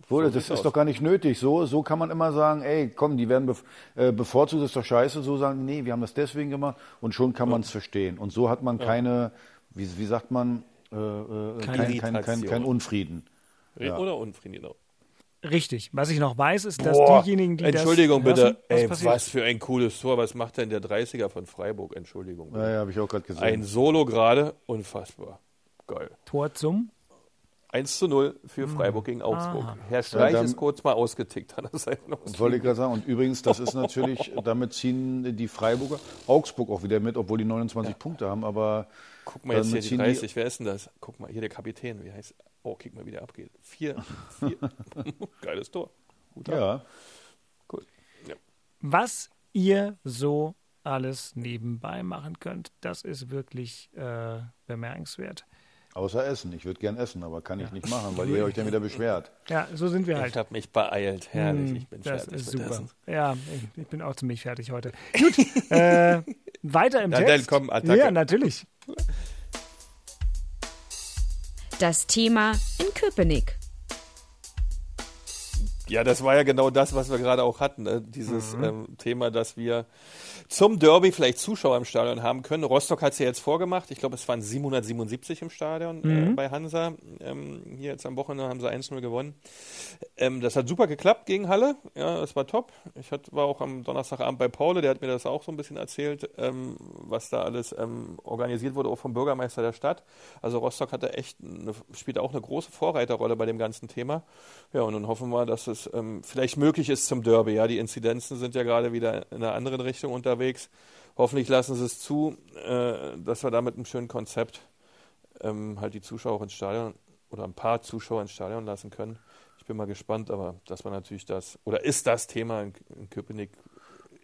So, das ist aus. doch gar nicht nötig. So, so kann man immer sagen, ey, komm, die werden äh, bevorzugt, das ist doch scheiße. So sagen, nee, wir haben das deswegen gemacht und schon kann ja. man es verstehen. Und so hat man keine, wie, wie sagt man, äh, äh kein, kein, kein, kein, Unfrieden. Oder Unfrieden, genau. Richtig. Was ich noch weiß, ist, dass Boah, diejenigen, die Entschuldigung das bitte. Ey, was für ein cooles Tor. Was macht denn der 30er von Freiburg? Entschuldigung. Ja, ja, habe ich auch gerade gesehen. Ein Solo gerade. Unfassbar. Geil. Tor zum? 1 zu 0 für hm. Freiburg gegen Augsburg. Aha. Herr Streich ja, ist kurz mal ausgetickt an der Seite. Wollte ich gerade sagen. Und übrigens, das ist natürlich, damit ziehen die Freiburger Augsburg auch wieder mit, obwohl die 29 ja. Punkte haben. Aber Guck mal jetzt hier die 30. Die Wer ist denn das? Guck mal, hier der Kapitän. Wie heißt Oh, kick mal, wie der abgeht. Vier. vier. Geiles Tor. Gut ja. Cool. Ja. Was ihr so alles nebenbei machen könnt, das ist wirklich äh, bemerkenswert. Außer Essen. Ich würde gern essen, aber kann ich nicht machen, weil ihr euch dann wieder beschwert. Ja, so sind wir halt. Ich habe mich beeilt. Herrlich, ich bin das fertig ist mit super. Essen. Ja, ich, ich bin auch ziemlich fertig heute. Gut, äh, weiter im Na, dann Text. komm, Attacke. Ja, natürlich. Das Thema in Köpenick. Ja, das war ja genau das, was wir gerade auch hatten. Ne? Dieses ähm, Thema, dass wir zum Derby vielleicht Zuschauer im Stadion haben können. Rostock hat es ja jetzt vorgemacht. Ich glaube, es waren 777 im Stadion äh, bei Hansa. Ähm, hier jetzt am Wochenende haben sie 1-0 gewonnen. Ähm, das hat super geklappt gegen Halle. Ja, das war top. Ich hat, war auch am Donnerstagabend bei Paul, der hat mir das auch so ein bisschen erzählt, ähm, was da alles ähm, organisiert wurde, auch vom Bürgermeister der Stadt. Also Rostock hatte echt, eine, spielt auch eine große Vorreiterrolle bei dem ganzen Thema. Ja, und nun hoffen wir, dass es ähm, vielleicht möglich ist zum Derby. Ja, die Inzidenzen sind ja gerade wieder in einer anderen Richtung unterwegs. Hoffentlich lassen sie es zu, äh, dass wir da mit einem schönen Konzept ähm, halt die Zuschauer ins Stadion oder ein paar Zuschauer ins Stadion lassen können. Ich bin mal gespannt, aber das war natürlich das, oder ist das Thema in, in Köpenick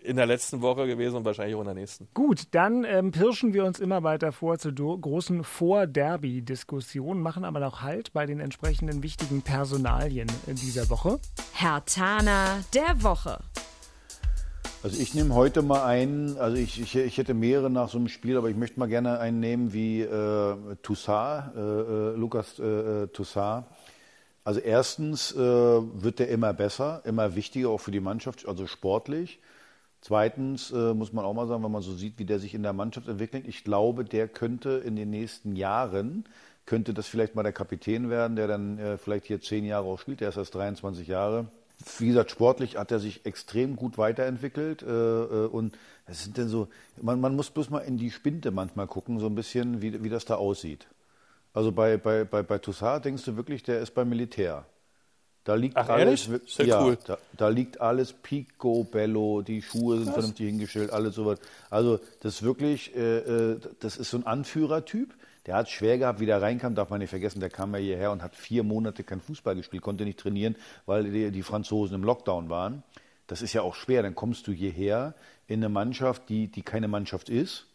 in der letzten Woche gewesen und wahrscheinlich auch in der nächsten. Gut, dann ähm, pirschen wir uns immer weiter vor zu do- großen Vor-Derby-Diskussionen, machen aber noch Halt bei den entsprechenden wichtigen Personalien in dieser Woche. Herr Tana der Woche. Also ich nehme heute mal einen, also ich, ich, ich hätte mehrere nach so einem Spiel, aber ich möchte mal gerne einen nehmen wie äh, Toussaint, äh, äh, Lukas äh, äh, Toussaint. Also erstens äh, wird der immer besser, immer wichtiger, auch für die Mannschaft, also sportlich. Zweitens äh, muss man auch mal sagen, wenn man so sieht, wie der sich in der Mannschaft entwickelt, ich glaube, der könnte in den nächsten Jahren, könnte das vielleicht mal der Kapitän werden, der dann äh, vielleicht hier zehn Jahre auch spielt, der ist erst 23 Jahre. Wie gesagt, sportlich hat er sich extrem gut weiterentwickelt äh, äh, und es sind denn so, man, man muss bloß mal in die Spinte manchmal gucken, so ein bisschen, wie, wie das da aussieht. Also bei, bei, bei, bei Toussaint denkst du wirklich, der ist beim Militär. Da liegt Ach, alles, ehrlich? Ist ja cool. da, da liegt alles picobello, die Schuhe sind vernünftig hingestellt, alles sowas. Also das ist wirklich, äh, äh, das ist so ein Anführertyp. Der hat schwer gehabt, wie der reinkam, darf man nicht vergessen, der kam ja hierher und hat vier Monate kein Fußball gespielt, konnte nicht trainieren, weil die, die Franzosen im Lockdown waren. Das ist ja auch schwer, dann kommst du hierher in eine Mannschaft, die, die keine Mannschaft ist,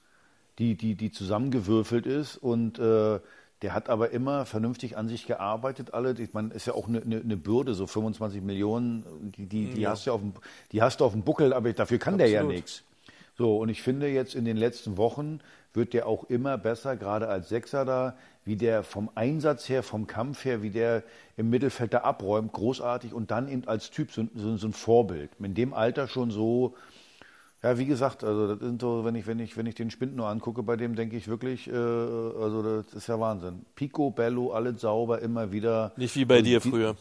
die, die, die zusammengewürfelt ist und äh, der hat aber immer vernünftig an sich gearbeitet, alle. Ich meine, ist ja auch eine, eine, Bürde, so 25 Millionen, die, die, die, hast du auf dem, die hast du auf dem Buckel, aber dafür kann der ja Absolut. nichts. So, und ich finde jetzt in den letzten Wochen wird der auch immer besser, gerade als Sechser da, wie der vom Einsatz her, vom Kampf her, wie der im Mittelfeld da abräumt, großartig und dann eben als Typ so, so, so ein Vorbild. In dem Alter schon so, ja, wie gesagt, also das sind so, wenn ich, wenn ich, wenn ich den Spind nur angucke, bei dem denke ich wirklich, äh, also das ist ja Wahnsinn. Pico, Bello, alles sauber, immer wieder. Nicht wie bei Also dir die- früher.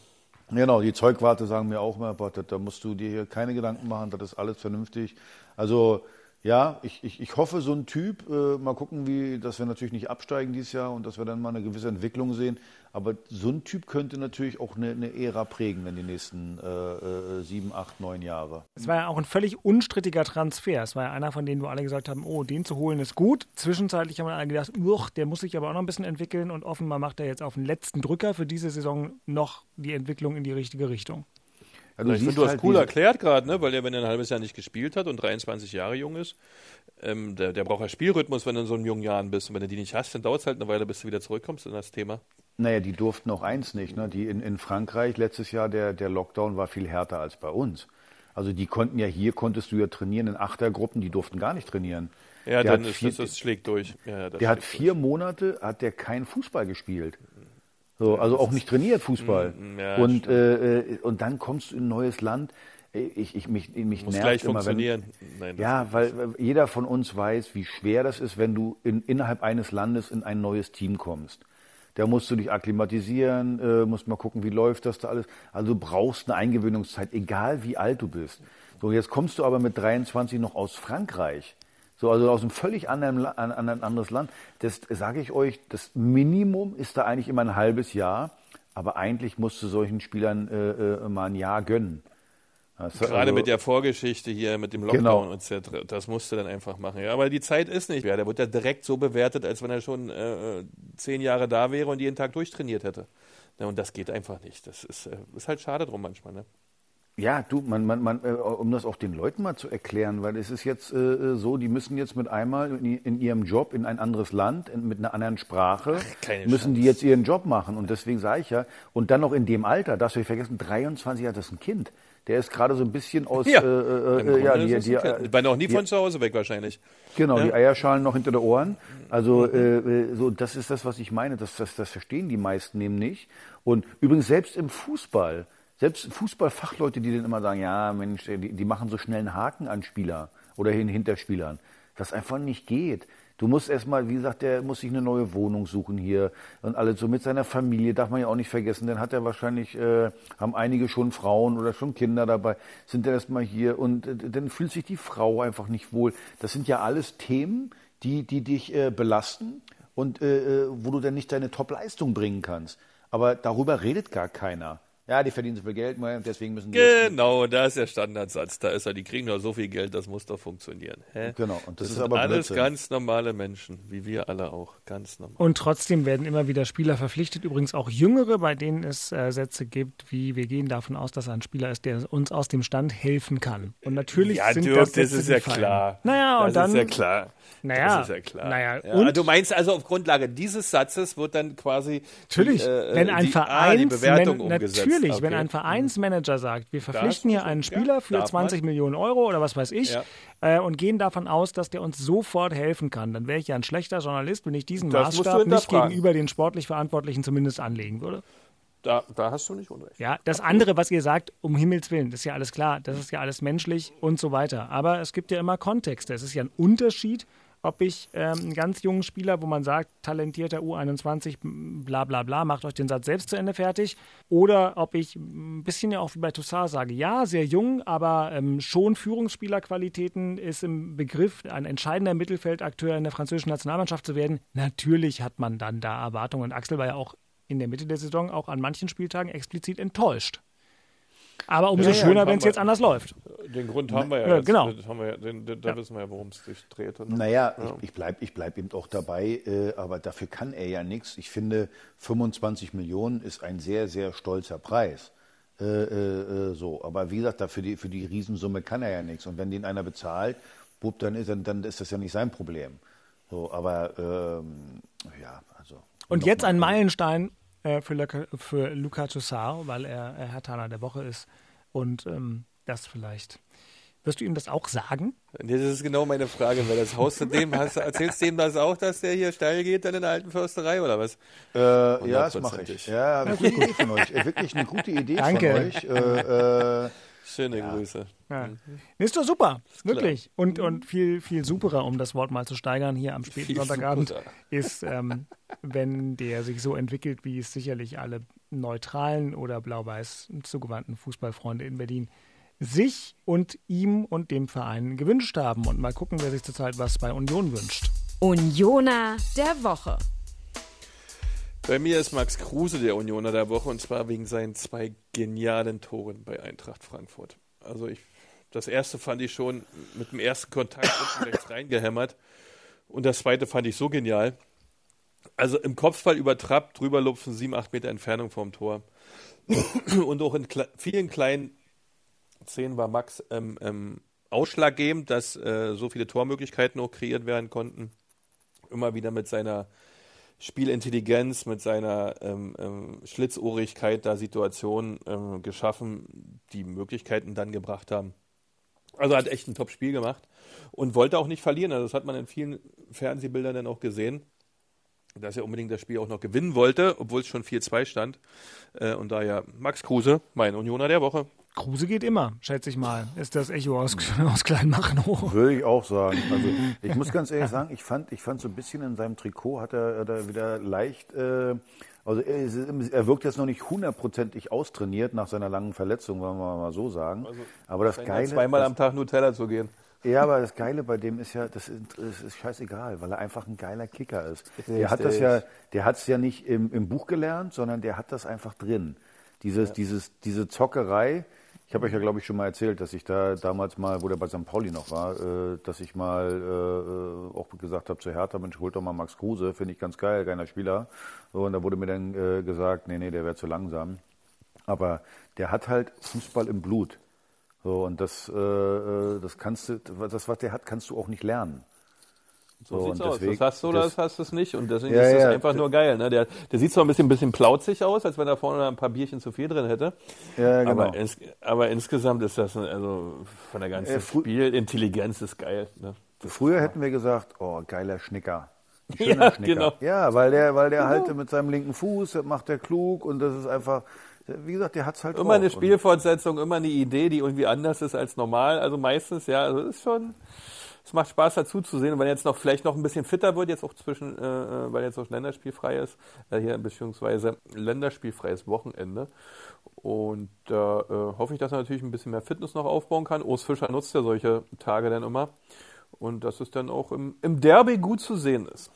Genau, die Zeugwarte sagen mir auch immer, boah, da, da musst du dir hier keine Gedanken machen, das ist alles vernünftig. Also ja, ich, ich, ich hoffe, so ein Typ, äh, mal gucken, wie, dass wir natürlich nicht absteigen dieses Jahr und dass wir dann mal eine gewisse Entwicklung sehen. Aber so ein Typ könnte natürlich auch eine, eine Ära prägen in den nächsten äh, äh, sieben, acht, neun Jahre. Es war ja auch ein völlig unstrittiger Transfer. Es war ja einer von denen, wo alle gesagt haben, oh, den zu holen ist gut. Zwischenzeitlich haben alle gedacht, uch, der muss sich aber auch noch ein bisschen entwickeln und offenbar macht er jetzt auf den letzten Drücker für diese Saison noch die Entwicklung in die richtige Richtung. Ja, ich finde, du hast halt cool erklärt gerade, ne? weil der, wenn er ein halbes Jahr nicht gespielt hat und 23 Jahre jung ist, ähm, der, der braucht ja Spielrhythmus, wenn du in so einem jungen Jahren bist. Und wenn du die nicht hast, dann dauert es halt eine Weile, bis du wieder zurückkommst in das Thema. Naja, die durften auch eins nicht. Ne? Die in, in Frankreich letztes Jahr, der, der Lockdown war viel härter als bei uns. Also die konnten ja hier, konntest du ja trainieren in Achtergruppen, die durften gar nicht trainieren. Ja, Der dann ist vier- das, das schlägt durch. Ja, Der hat vier Monate, hat der kein Fußball gespielt. So, also auch nicht trainiert Fußball. Mm, ja, und, äh, äh, und dann kommst du in ein neues Land. Äh, Ich, ich, mich, mich. Muss nervt gleich immer, funktionieren. Nein, das ja, weil weil jeder von uns weiß, wie schwer das ist, wenn du in, innerhalb eines Landes in ein neues Team kommst. Da musst du dich akklimatisieren, äh, musst mal gucken, wie läuft das da alles. Also du brauchst eine Eingewöhnungszeit, egal wie alt du bist. So, jetzt kommst du aber mit 23 noch aus Frankreich. So, also aus einem völlig anderen, an, an ein anderes Land. Das sage ich euch, das Minimum ist da eigentlich immer ein halbes Jahr. Aber eigentlich musst du solchen Spielern äh, äh, mal ein Jahr gönnen. Das- Gerade also- mit der Vorgeschichte hier, mit dem Genau. Lockdown etc. Das musst du dann einfach machen. Ja, aber die Zeit ist nicht mehr. Der wird ja direkt so bewertet, als wenn er schon äh, zehn Jahre da wäre und jeden Tag durchtrainiert hätte. Ja, und das geht einfach nicht. Das ist, äh, ist halt schade drum manchmal. Ne? Ja, du, man, man, man, äh, um das auch den Leuten mal zu erklären, weil es ist jetzt äh, so, die müssen jetzt mit einmal in, in ihrem Job in ein anderes Land, in, mit einer anderen Sprache, keine müssen die Chance. jetzt ihren Job machen. Und deswegen sage ich ja, und dann noch in dem Alter, du nicht vergessen, 23 Jahre, das ist ein Kind. Der ist gerade so ein bisschen aus, Ja, äh, äh, Im äh, ja, die, die, äh, war noch nie die- von zu Hause weg wahrscheinlich. Genau, Ja. die Eierschalen noch hinter den Ohren. Also äh, äh, so, das ist das, was ich meine. Das, das, das verstehen die meisten eben nicht. Und übrigens selbst im Fußball, selbst Fußballfachleute, die dann immer sagen, ja Mensch, die, die machen so schnell einen Haken an Spieler oder hin hinter Spielern, das einfach nicht geht. Du musst erstmal, wie gesagt, der muss sich eine neue Wohnung suchen hier und alles so mit seiner Familie, darf man ja auch nicht vergessen. Dann hat er wahrscheinlich, äh, haben einige schon Frauen oder schon Kinder dabei, sind ja erstmal hier und äh, dann fühlt sich die Frau einfach nicht wohl. Das sind ja alles Themen, die, die dich äh, belasten und äh, äh, wo du dann nicht deine Top-Leistung bringen kannst. Aber darüber redet gar keiner. Ja, die verdienen so viel Geld, und deswegen müssen die. Genau, da ist der Standardsatz. Da ist er, die kriegen doch so viel Geld, das muss doch funktionieren. Hä? Genau, und das ist sind aber alles Blödsinn. ganz normale Menschen, wie wir alle auch. Ganz normal. Und trotzdem werden immer wieder Spieler verpflichtet, übrigens auch Jüngere, bei denen es äh, Sätze gibt, wie wir gehen davon aus, dass er ein Spieler ist, der uns aus dem Stand helfen kann. Und natürlich Ja, sind Dirk, das, das, Sätze, ist die ja klar. Naja, das und dann ist ja klar. Naja, das ist ja klar. naja, ja, und- du meinst also auf Grundlage dieses Satzes wird dann quasi Natürlich, die, äh, wenn ein die, ah, Vereins die Bewertung wenn, umgesetzt. Natürlich, okay. wenn ein Vereinsmanager sagt, wir verpflichten hier einen ja, Spieler für darf 20 man. Millionen Euro oder was weiß ich Ja. äh, und gehen davon aus, dass der uns sofort helfen kann, dann wäre ich ja ein schlechter Journalist, wenn ich diesen Das Maßstab nicht gegenüber den sportlich Verantwortlichen zumindest anlegen würde. da, da hast du nicht unrecht. Ja, das andere, was ihr sagt, um Himmels Willen, das ist ja alles klar, das ist ja alles menschlich und so weiter. Aber es gibt ja immer Kontexte. Es ist ja ein Unterschied, ob ich ähm, einen ganz jungen Spieler, wo man sagt, talentierter U21, bla bla bla, macht euch den Satz selbst zu Ende fertig, oder ob ich ein bisschen ja auch wie bei Toussaint sage, ja, sehr jung, aber ähm, schon Führungsspielerqualitäten ist im Begriff, ein entscheidender Mittelfeldakteur in der französischen Nationalmannschaft zu werden. Natürlich hat man dann da Erwartungen. Axel war ja auch in der Mitte der Saison auch an manchen Spieltagen explizit enttäuscht. Aber umso Ja, schöner, wenn es jetzt anders läuft. Den Grund haben wir ja, Ja, jetzt. genau. Das haben wir ja, den, den, da wissen wir ja, worum es sich dreht. ne? Naja, ich, ich bleibe ich bleib eben auch dabei, äh, aber dafür kann er ja nichts. Ich finde, 25 Millionen ist ein sehr, sehr stolzer Preis. Äh, äh, äh, so, aber wie gesagt, dafür die, für die Riesensumme kann er ja nichts. Und wenn den einer bezahlt, bub, dann, ist, dann, dann ist das ja nicht sein Problem. So, aber ähm, ja, also. Und jetzt nochmal. ein Meilenstein äh, für, Luca, für Luca Toussaint, weil er äh, Herr Tana der Woche ist. Und ähm, das vielleicht. Wirst du ihm das auch sagen? Nee, Das ist genau meine Frage, weil das Haus zu dem, hast, erzählst du dem das auch, dass der hier steil geht dann in der alten Försterei oder was? Äh, ja, das mache ich. Ja, gute Idee von euch. Äh, Wirklich eine gute Idee Danke. von euch. Äh, äh, Schöne Grüße. Ja. Nee, ist doch super, wirklich. Und, und viel, viel superer, um das Wort mal zu steigern hier am späten Viel Sonntagabend, superer. ist, ähm, wenn der sich so entwickelt, wie es sicherlich alle neutralen oder blau-weiß zugewandten Fußballfreunde in Berlin sich und ihm und dem Verein gewünscht haben. Und mal gucken, wer sich zurzeit was bei Union wünscht. Unioner der Woche. Bei mir ist Max Kruse der Unioner der Woche und zwar wegen seinen zwei genialen Toren bei Eintracht Frankfurt. Also ich, das erste fand ich schon mit dem ersten Kontakt rechts reingehämmert und das zweite fand ich so genial. Also im Kopfball übertrappt, drüber lupfen, sieben, acht Meter Entfernung vom Tor. und auch in kle vielen kleinen Szenen war Max ähm, ähm, ausschlaggebend, dass äh, so viele Tormöglichkeiten auch kreiert werden konnten. Immer wieder mit seiner Spielintelligenz, mit seiner ähm, ähm, Schlitzohrigkeit da Situationen ähm, geschaffen, die Möglichkeiten dann gebracht haben. Also hat echt ein Top-Spiel gemacht und wollte auch nicht verlieren. Also das hat man in vielen Fernsehbildern dann auch gesehen, dass er unbedingt das Spiel auch noch gewinnen wollte, obwohl es schon 4-2 stand. Äh, und daher Max Kruse, mein Unioner der Woche. Kruse geht immer, schätze ich mal. Ist das Echo aus, aus Kleinmachnow. Würde ich auch sagen. Also ich muss ganz ehrlich sagen, ich fand, ich fand so ein bisschen in seinem Trikot hat er, hat er wieder leicht, äh, also er, ist- er wirkt jetzt noch nicht hundertprozentig austrainiert nach seiner langen Verletzung, wollen wir mal so sagen. Aber das Geile, Zweimal das, am Tag Nutella zu gehen. ja, aber das Geile bei dem ist ja, das ist, das ist scheißegal, weil er einfach ein geiler Kicker ist. Der hat das ja, der hat es ja nicht im, im Buch gelernt, sondern der hat das einfach drin. Dieses, dieses, diese Zockerei. Ich habe euch ja, glaube ich, schon mal erzählt, dass ich da damals mal, wo der bei St. Pauli noch war, äh, dass ich mal äh, auch gesagt habe zu Hertha, Mensch, holt doch mal Max Kruse, finde ich ganz geil, geiler Spieler. So, und da wurde mir dann äh, gesagt, nee, nee, der wäre zu langsam. Aber der hat halt Fußball im Blut. So, und das, äh, äh, das kannst du, das, was der hat, kannst du auch nicht lernen. So, So, sieht's aus. deswegen- das hast du oder das- das hast du es nicht. Und deswegen Ja, ist das ja, einfach nur geil. Ne? Der, der sieht zwar ein bisschen, bisschen plauzig aus, als wenn er vorne ein paar Bierchen zu viel drin hätte. Ja, genau. aber, ins, aber insgesamt ist das, also von der ganzen Äh, Spielintelligenz ist geil. Ne? Früher hätten wir gesagt, oh, geiler Schnicker. Ja, schöner Schnicker. genau. Ja, weil der, weil der halt mit seinem linken Fuß, das macht der klug und das ist einfach, wie gesagt, der hat's halt Immer eine drauf. Und- Spielfortsetzung, immer eine Idee, die irgendwie anders ist als normal. Also meistens, ja, also ist schon, es macht Spaß dazu zu sehen. Und wenn er jetzt noch vielleicht noch ein bisschen fitter wird, jetzt auch zwischen, äh, äh, weil jetzt auch länderspielfrei ist, äh, hier beziehungsweise länderspielfreies Wochenende. Und da äh, hoffe ich, dass er natürlich ein bisschen mehr Fitness noch aufbauen kann. Urs Fischer nutzt ja solche Tage dann immer. Und dass es dann auch im, im Derby gut zu sehen ist.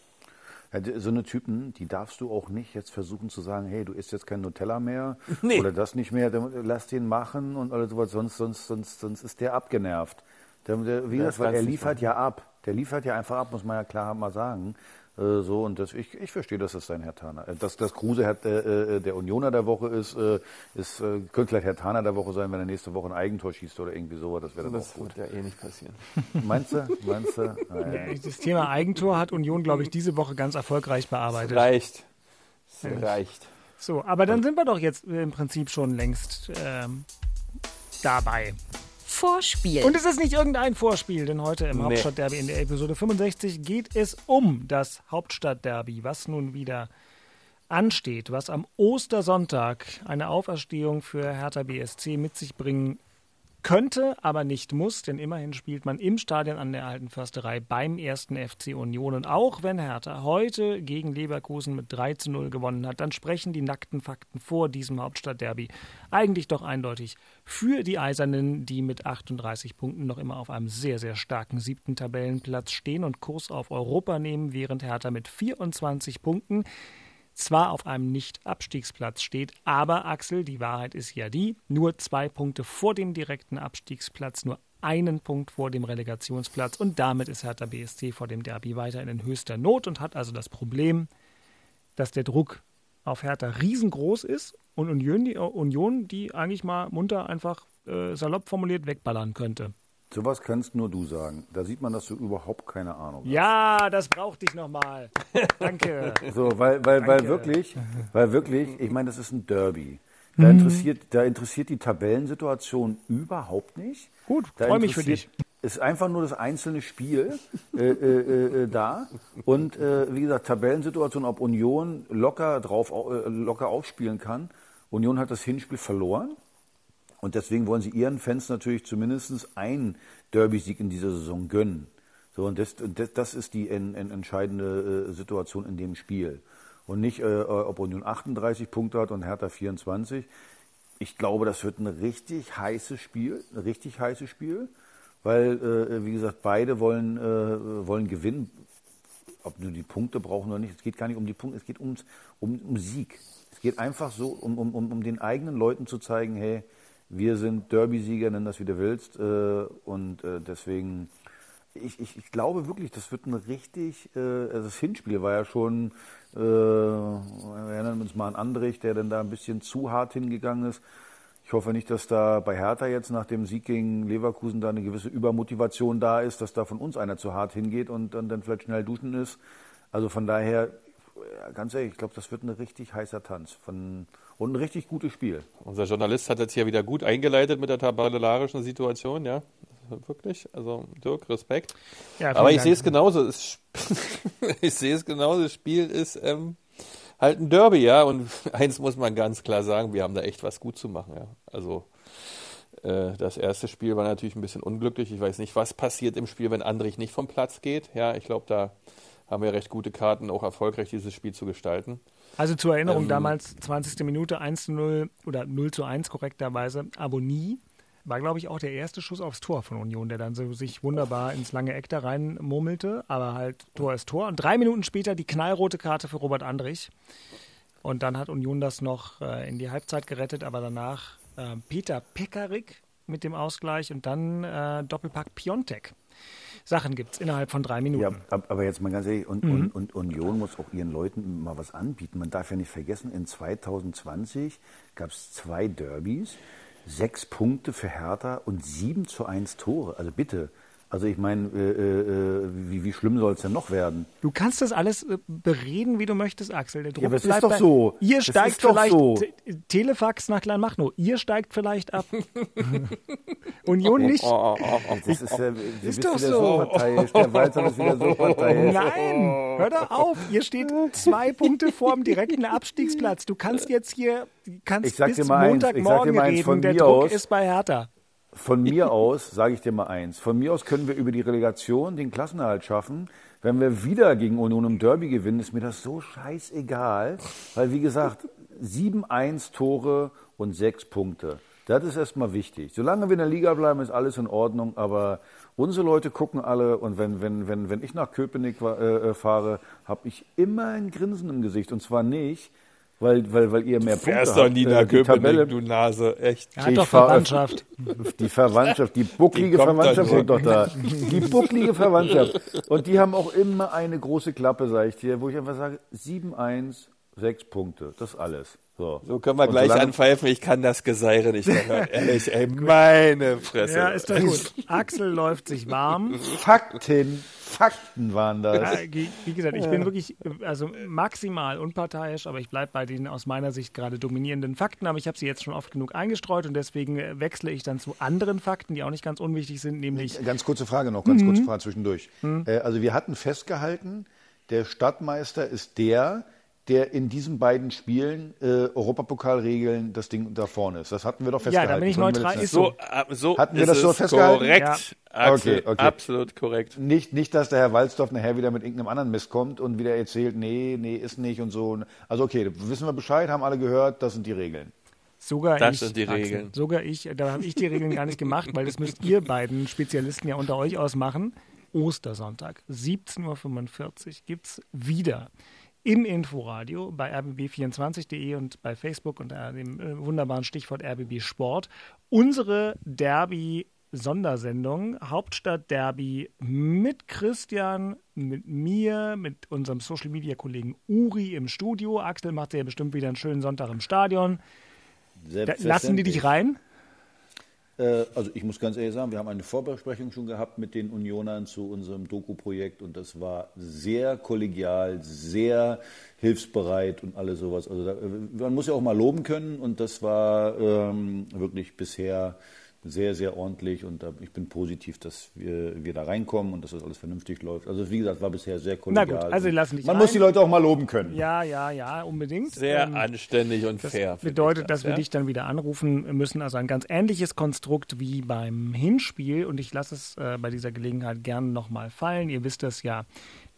So eine Typen, die darfst du auch nicht jetzt versuchen zu sagen, hey, du isst jetzt kein Nutella mehr Nee. oder das nicht mehr, dann lass den machen und alles sowas, sonst, sonst, sonst, sonst ist der abgenervt. Der, der, wie Das gesagt, weil er liefert ja ab. Der liefert ja einfach ab, muss man ja klar mal sagen. Äh, so und das, ich, ich verstehe, dass das sein Herr Taner. Äh, Dass das Kruse Herr, äh, äh, der Unioner der Woche ist, äh, ist äh, könnte vielleicht Herr Taner der Woche sein, wenn er nächste Woche ein Eigentor schießt oder irgendwie sowas. Das wäre dann Das auch gut. wird ja eh nicht passieren. Meinst du? Meinst du? Naja. Das Thema Eigentor hat Union, glaube ich, diese Woche ganz erfolgreich bearbeitet. Reicht. Es reicht. So, aber dann sind wir doch jetzt im Prinzip schon längst ähm, dabei. Vorspiel. Und es ist nicht irgendein Vorspiel, denn heute im Nee. Hauptstadtderby in der Episode 65 geht es um das Hauptstadtderby, was nun wieder ansteht, was am Ostersonntag eine Auferstehung für Hertha BSC mit sich bringen könnte, aber nicht muss, denn immerhin spielt man im Stadion an der Alten Försterei beim ersten FC Union. Und auch wenn Hertha heute gegen Leverkusen mit 3 zu 0 gewonnen hat, dann sprechen die nackten Fakten vor diesem Hauptstadtderby eigentlich doch eindeutig für die Eisernen, die mit 38 Punkten noch immer auf einem sehr, sehr starken siebten Tabellenplatz stehen und Kurs auf Europa nehmen, während Hertha mit 24 Punkten zwar auf einem Nicht-Abstiegsplatz steht, aber Axel, die Wahrheit ist ja die, nur zwei Punkte vor dem direkten Abstiegsplatz, nur einen Punkt vor dem Relegationsplatz und damit ist Hertha BSC vor dem Derby weiterhin in höchster Not und hat also das Problem, dass der Druck auf Hertha riesengroß ist und Union die, Union, die eigentlich mal munter einfach äh, salopp formuliert wegballern könnte. Sowas kannst nur du sagen. Da sieht man, dass du überhaupt keine Ahnung hast. Ja, das brauchte ich nochmal. Danke. So, weil, weil, weil Danke. wirklich, weil wirklich, ich meine, das ist ein Derby. Mhm. Da interessiert, da interessiert die Tabellensituation überhaupt nicht. Gut, Da freu mich für dich. Ist einfach nur das einzelne Spiel äh, äh, äh, da. Und äh, wie gesagt, Tabellensituation, ob Union locker drauf au- äh, locker aufspielen kann. Union hat das Hinspiel verloren. Und deswegen wollen sie ihren Fans natürlich zumindest einen Derby-Sieg in dieser Saison gönnen. So, und das, das, ist die en, en, entscheidende äh, Situation in dem Spiel. Und nicht, äh, ob Union 38 Punkte hat und Hertha 24. Ich glaube, das wird ein richtig heißes Spiel, ein richtig heißes Spiel, weil, äh, wie gesagt, beide wollen, äh, wollen gewinnen. Ob nur die Punkte brauchen oder nicht, es geht gar nicht um die Punkte, es geht ums, um, um Sieg. Es geht einfach so, um, um, um, um den eigenen Leuten zu zeigen, hey, wir sind Derby-Sieger, nenn das wie du willst. Äh, und äh, deswegen, ich, ich, ich glaube wirklich, das wird ein richtig, äh, also das Hinspiel war ja schon, wir erinnern uns mal an Andrich, der dann da ein bisschen zu hart hingegangen ist. Ich hoffe nicht, dass da bei Hertha jetzt nach dem Sieg gegen Leverkusen da eine gewisse Übermotivation da ist, dass da von uns einer zu hart hingeht und dann, dann vielleicht schnell duschen ist. Also von daher, ganz ehrlich, ich glaube, das wird ein richtig heißer Tanz von, und ein richtig gutes Spiel. Unser Journalist hat jetzt hier wieder gut eingeleitet mit der tabellarischen Situation, ja. Wirklich. Also Dirk, Respekt. Ja, Aber ich Dank. sehe es genauso. Ich sehe es genauso. Das Spiel ist ähm, halt ein Derby, ja. Und eins muss man ganz klar sagen, wir haben da echt was gut zu machen, ja. Also äh, das erste Spiel war natürlich ein bisschen unglücklich. Ich weiß nicht, was passiert im Spiel, wenn Andrich nicht vom Platz geht. Ja, ich glaube, da haben wir recht gute Karten, auch erfolgreich dieses Spiel zu gestalten. Also zur Erinnerung, Ähm, damals 20. Minute 1 zu 0 oder 0 zu 1 korrekterweise. Abonnie war, glaube ich, auch der erste Schuss aufs Tor von Union, der dann so sich wunderbar ins lange Eck da rein murmelte. Aber halt Tor ist Tor. Und drei Minuten später die knallrote Karte für Robert Andrich. Und dann hat Union das noch äh, in die Halbzeit gerettet, aber danach äh, Peter Pekarik mit dem Ausgleich und dann äh, Doppelpack Piontek. Sachen gibt's innerhalb von drei Minuten. Ja, ab- aber jetzt mal ganz ehrlich, und, Mhm. und, und Union muss auch ihren Leuten mal was anbieten. Man darf ja nicht vergessen, in 2020 gab es zwei Derbys. Sechs Punkte für Hertha und 7 zu 1 Tore. Also bitte. Also ich meine, äh, äh, wie, wie schlimm soll es denn noch werden? Du kannst das alles äh, bereden, wie du möchtest, Axel. Der Druck Ja, aber es ist doch bei- so. Ihr Es steigt ist vielleicht so. Te- Telefax nach Kleinmachnow. Ihr steigt vielleicht ab. Union nicht. Das ist, äh, du bist doch so. so. Der Walzer ist wieder so parteiisch. Nein, hör doch auf. Ihr steht zwei Punkte vorm direkten Abstiegsplatz. Du kannst jetzt hier kannst Ich sag bis dir mal eins, ich sag dir Montagmorgen reden. Der Druck aus- ist bei Hertha. Von mir aus, sage ich dir mal eins, von mir aus können wir über die Relegation den Klassenerhalt schaffen. Wenn wir wieder gegen Union im Derby gewinnen, ist mir das so scheißegal. Weil, wie gesagt, 7-1 Tore und 6 Punkte. Das ist erstmal wichtig. Solange wir in der Liga bleiben, ist alles in Ordnung. Aber unsere Leute gucken alle. Und wenn, wenn, wenn, wenn ich nach Köpenick äh, äh, fahre, habe ich immer ein Grinsen im Gesicht. Und zwar nicht, weil, weil, weil ihr mehr Punkte Fährst habt. doch nie Äh, nach die Tabelle- Köpenick, du Nase, echt. Er hat Ich doch Verwandtschaft. die Verwandtschaft, die bucklige Die Verwandtschaft sind doch da. Die bucklige Verwandtschaft. Und die haben auch immer eine große Klappe, sag ich dir, wo ich einfach sage, 7-1, 6 Punkte, das ist alles. So, So können wir Und gleich anpfeifen. Ich kann das Geseire nicht mehr hören. Ehrlich, ey, meine Fresse. Ja, ist doch gut. Axel läuft sich warm. Fakten, Fakten waren das. Ja, wie wie gesagt, ich bin wirklich also maximal unparteiisch, aber ich bleibe bei den aus meiner Sicht gerade dominierenden Fakten. Aber ich habe sie jetzt schon oft genug eingestreut und deswegen äh, wechsle ich dann zu anderen Fakten, die auch nicht ganz unwichtig sind, nämlich Ganz kurze Frage noch, ganz kurze Frage zwischendurch. Äh, also wir hatten festgehalten, der Stadtmeister ist der, der in diesen beiden Spielen äh, Europapokalregeln das Ding da vorne ist. Das hatten wir doch Ja, festgehalten. da bin ich neutral. Ist so, so Hatten wir ist das so es festgehalten? korrekt. Axel, Okay, okay. absolut korrekt. Nicht, nicht, dass der Herr Walzdorf nachher wieder mit irgendeinem anderen Mist kommt und wieder erzählt, nee, nee, ist nicht und so. Also okay, wissen wir Bescheid, haben alle gehört, das sind die Regeln. sogar Das ich. sind die Axel, Regeln. Sogar ich, da habe ich die Regeln gar nicht gemacht, weil das müsst ihr beiden Spezialisten ja unter euch ausmachen. Ostersonntag, 17.45 Uhr gibt es wieder im Inforadio bei rbb24.de und bei Facebook unter dem äh, wunderbaren Stichwort RBB Sport unsere Derby-Sondersendung Hauptstadt-Derby mit Christian, mit mir, mit unserem Social-Media-Kollegen Uri im Studio. Axel macht ja bestimmt wieder einen schönen Sonntag im Stadion. Lassen die dich rein? Äh, also ich muss ganz ehrlich sagen, wir haben eine Vorbesprechung schon gehabt mit den Unionern zu unserem Doku-Projekt und das war sehr kollegial, sehr hilfsbereit und alles sowas. Also da, äh, man muss ja auch mal loben können und das war ähm, wirklich bisher sehr, sehr ordentlich und da, ich bin positiv, dass wir, wir da reinkommen und dass das alles vernünftig läuft. Also wie gesagt, war bisher sehr Na kollegial. gut, also lassen dich Man rein. muss die Leute auch mal loben können. Ja, ja, ja, unbedingt. Sehr Ähm, anständig und Das fair. bedeutet, ich dass wir ja? dich dann wieder anrufen müssen. Also ein ganz ähnliches Konstrukt wie beim Hinspiel. Und ich lasse es äh, bei dieser Gelegenheit gerne nochmal fallen. Ihr wisst das ja,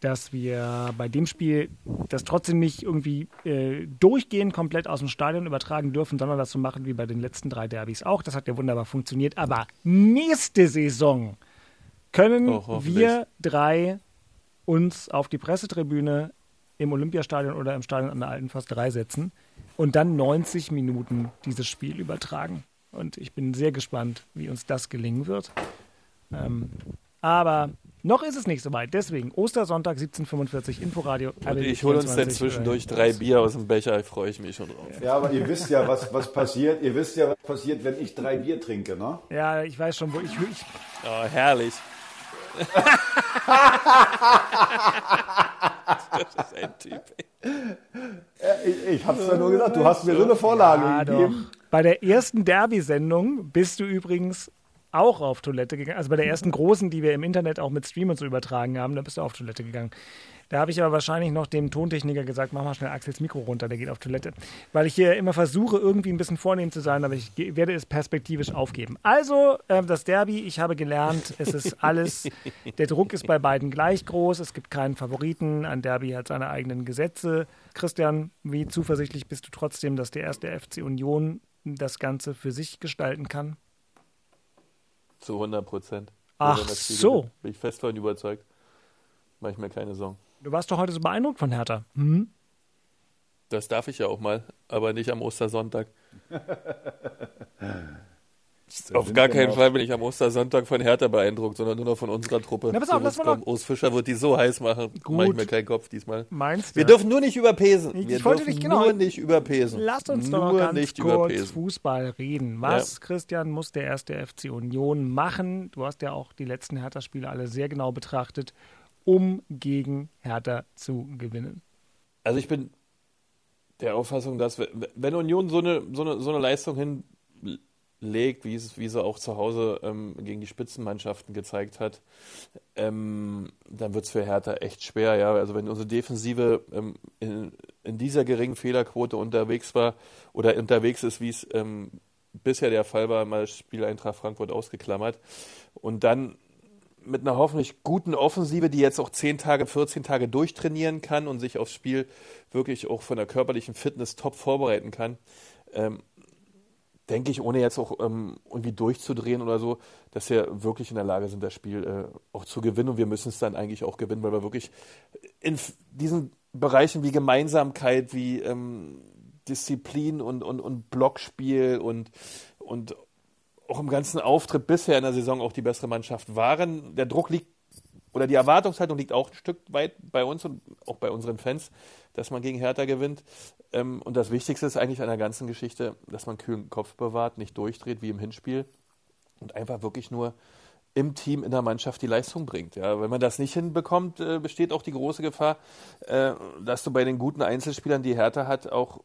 dass wir bei dem Spiel das trotzdem nicht irgendwie äh, durchgehend komplett aus dem Stadion übertragen dürfen, sondern das so machen wie bei den letzten drei Derbys auch. Das hat ja wunderbar funktioniert. Aber nächste Saison können Oh, wir drei uns auf die Pressetribüne im Olympiastadion oder im Stadion an der Alten Fast 3 setzen und dann 90 Minuten dieses Spiel übertragen. Und ich bin sehr gespannt, wie uns das gelingen wird. Ähm, aber noch ist es nicht soweit. Deswegen Ostersonntag 17.45 Inforadio. Und ich hole uns dann zwischendurch drei Bier aus dem Becher, freue ich mich schon drauf. Ja, aber ihr wisst ja, was, was passiert. Ihr wisst ja, was passiert, wenn ich drei Bier trinke, ne? Ja, ich weiß schon, wo ich. ich Oh, herrlich. das ist ein Typ. Ich, ich hab's ja nur gesagt, du hast mir so eine Vorlage ja, gegeben. doch. Bei der ersten Derby-Sendung bist du übrigens auch auf Toilette gegangen. Also bei der ersten großen, die wir im Internet auch mit Stream und so übertragen haben, da bist du auf Toilette gegangen. Da habe ich aber wahrscheinlich noch dem Tontechniker gesagt, mach mal schnell Axels Mikro runter, der geht auf Toilette. Weil ich hier immer versuche, irgendwie ein bisschen vornehm zu sein, aber ich werde es perspektivisch aufgeben. Also, äh, das Derby, ich habe gelernt, es ist alles, der Druck ist bei beiden gleich groß, es gibt keinen Favoriten, ein Derby hat seine eigenen Gesetze. Christian, wie zuversichtlich bist du trotzdem, dass der erste FC Union das Ganze für sich gestalten kann? Zu 100 Prozent. Ach so. Bin ich fest davon überzeugt. Mach ich mir keine Sorgen. Du warst doch heute so beeindruckt von Hertha. Hm? Das darf ich ja auch mal, aber nicht am Ostersonntag. Auf gar keinen Fall bin ich am Ostersonntag von Hertha beeindruckt, sondern nur noch von unserer Truppe. Na, pass auf, so lass mal. Urs Fischer wird die so heiß machen. Gut. Mach ich mir keinen Kopf diesmal. Meinst Wir du? dürfen nur nicht überpesen. Ich Wir wollte dürfen dich genau- nur nicht überpesen. Lasst uns nur doch ganz nicht kurz überpesen. Fußball reden. Was, Christian, muss der erste FC Union machen? Du hast ja auch die letzten Hertha-Spiele alle sehr genau betrachtet, um gegen Hertha zu gewinnen. Also ich bin der Auffassung, dass wir- wenn Union so eine, so eine, so eine Leistung hinlegt, wie, es, wie sie auch zu Hause ähm, gegen die Spitzenmannschaften gezeigt hat, ähm, dann wird es für Hertha echt schwer. Ja? Also wenn unsere Defensive ähm, in, in dieser geringen Fehlerquote unterwegs war oder unterwegs ist, wie es ähm, bisher der Fall war, mal das Spiel Eintracht Frankfurt ausgeklammert, und dann mit einer hoffentlich guten Offensive, die jetzt auch 10 Tage, 14 Tage durchtrainieren kann und sich aufs Spiel wirklich auch von der körperlichen Fitness top vorbereiten kann, ähm, denke ich, ohne jetzt auch ähm, irgendwie durchzudrehen oder so, dass wir wirklich in der Lage sind, das Spiel äh, auch zu gewinnen. Und wir müssen es dann eigentlich auch gewinnen, weil wir wirklich in diesen Bereichen wie Gemeinsamkeit, wie ähm, Disziplin und, und, und Blockspiel und, und auch im ganzen Auftritt bisher in der Saison auch die bessere Mannschaft waren. Der Druck liegt oder die Erwartungshaltung liegt auch ein Stück weit bei uns und auch bei unseren Fans, dass man gegen Hertha gewinnt. Ähm, und das Wichtigste ist eigentlich an der ganzen Geschichte, dass man kühlen Kopf bewahrt, nicht durchdreht wie im Hinspiel und einfach wirklich nur im Team, in der Mannschaft die Leistung bringt. Ja, wenn man das nicht hinbekommt, äh, besteht auch die große Gefahr, äh, dass du bei den guten Einzelspielern, die Hertha hat, auch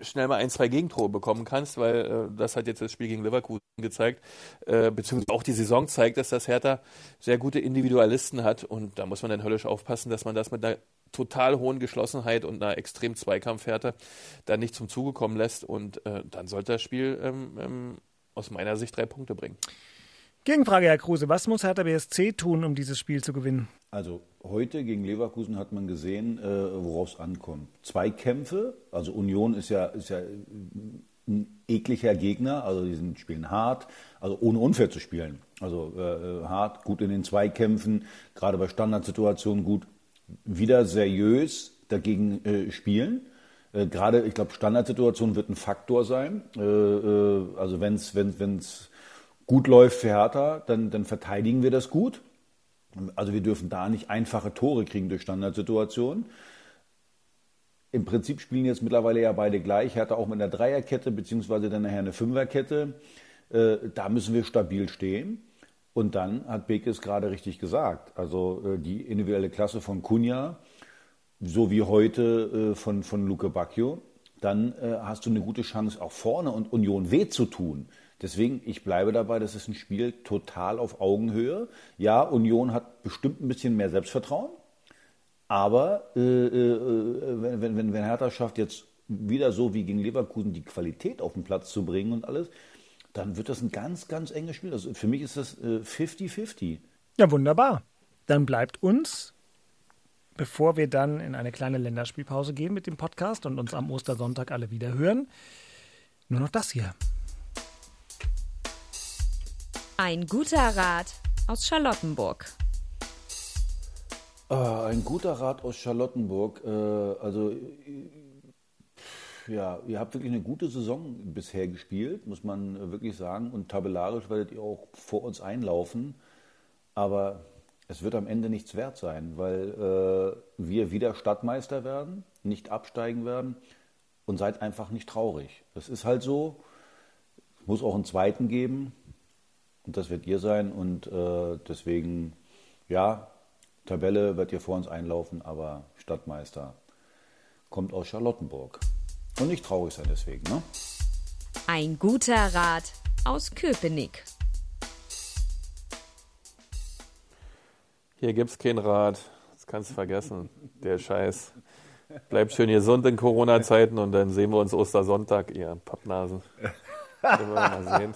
schnell mal ein, zwei Gegentore bekommen kannst, weil äh, das hat jetzt das Spiel gegen Leverkusen gezeigt, äh, beziehungsweise auch die Saison zeigt, dass das Hertha sehr gute Individualisten hat und da muss man dann höllisch aufpassen, dass man das mit einer total hohen Geschlossenheit und einer extrem Zweikampfhärte dann nicht zum Zuge kommen lässt und äh, dann sollte das Spiel ähm, ähm, aus meiner Sicht drei Punkte bringen. Gegenfrage, Herr Kruse. Was muss Hertha BSC tun, um dieses Spiel zu gewinnen? Also heute gegen Leverkusen hat man gesehen, äh, worauf es ankommt. Zwei Kämpfe, also Union ist ja, ist ja ein ekliger Gegner, also die sind, spielen hart, also ohne unfair zu spielen. Also äh, hart, gut in den Zweikämpfen, gerade bei Standardsituationen gut, wieder seriös dagegen äh, spielen. Äh, gerade, ich glaube, Standardsituation wird ein Faktor sein. Äh, äh, also wenn es wenn, wenn's gut läuft für Hertha, dann, dann verteidigen wir das gut. Also wir dürfen da nicht einfache Tore kriegen durch Standardsituationen. Im Prinzip spielen jetzt mittlerweile ja beide gleich. Hertha auch mit einer Dreierkette, beziehungsweise dann nachher eine Fünferkette. Äh, da müssen wir stabil stehen. Und dann hat Beke es gerade richtig gesagt. Also äh, die individuelle Klasse von Kunja, so wie heute äh, von, von Luke Bacchio, dann hast du eine gute Chance, auch vorne und Union weh zu tun. Deswegen, ich bleibe dabei, das ist ein Spiel total auf Augenhöhe. Ja, Union hat bestimmt ein bisschen mehr Selbstvertrauen. Aber äh, äh, wenn, wenn, wenn wenn Hertha schafft, jetzt wieder so wie gegen Leverkusen die Qualität auf den Platz zu bringen und alles, dann wird das ein ganz, ganz enges Spiel. Also für mich ist das äh, 50-50. Ja, wunderbar. Dann bleibt uns, bevor wir dann in eine kleine Länderspielpause gehen mit dem Podcast und uns am Ostersonntag alle wieder hören, nur noch das hier. Ein guter Rat aus Charlottenburg. Ah, ein guter Rat aus Charlottenburg. Äh, also, ja, ihr habt wirklich eine gute Saison bisher gespielt, muss man äh, wirklich sagen. Und tabellarisch werdet ihr auch vor uns einlaufen. Aber es wird am Ende nichts wert sein, weil äh, wir wieder Stadtmeister werden, nicht absteigen werden. Und seid einfach nicht traurig. Das ist halt so. Es muss auch einen zweiten geben. Und das wird ihr sein. Und äh, deswegen, ja, Tabelle wird ihr vor uns einlaufen, aber Stadtmeister kommt aus Charlottenburg. Und nicht traurig sein deswegen, ne? Ein guter Rat aus Köpenick. Hier gibt's keinen Rat. Das kannst du vergessen. Der Scheiß. Bleibt schön gesund in Corona-Zeiten und dann sehen wir uns Ostersonntag, ihr Pappnasen. Wir mal sehen.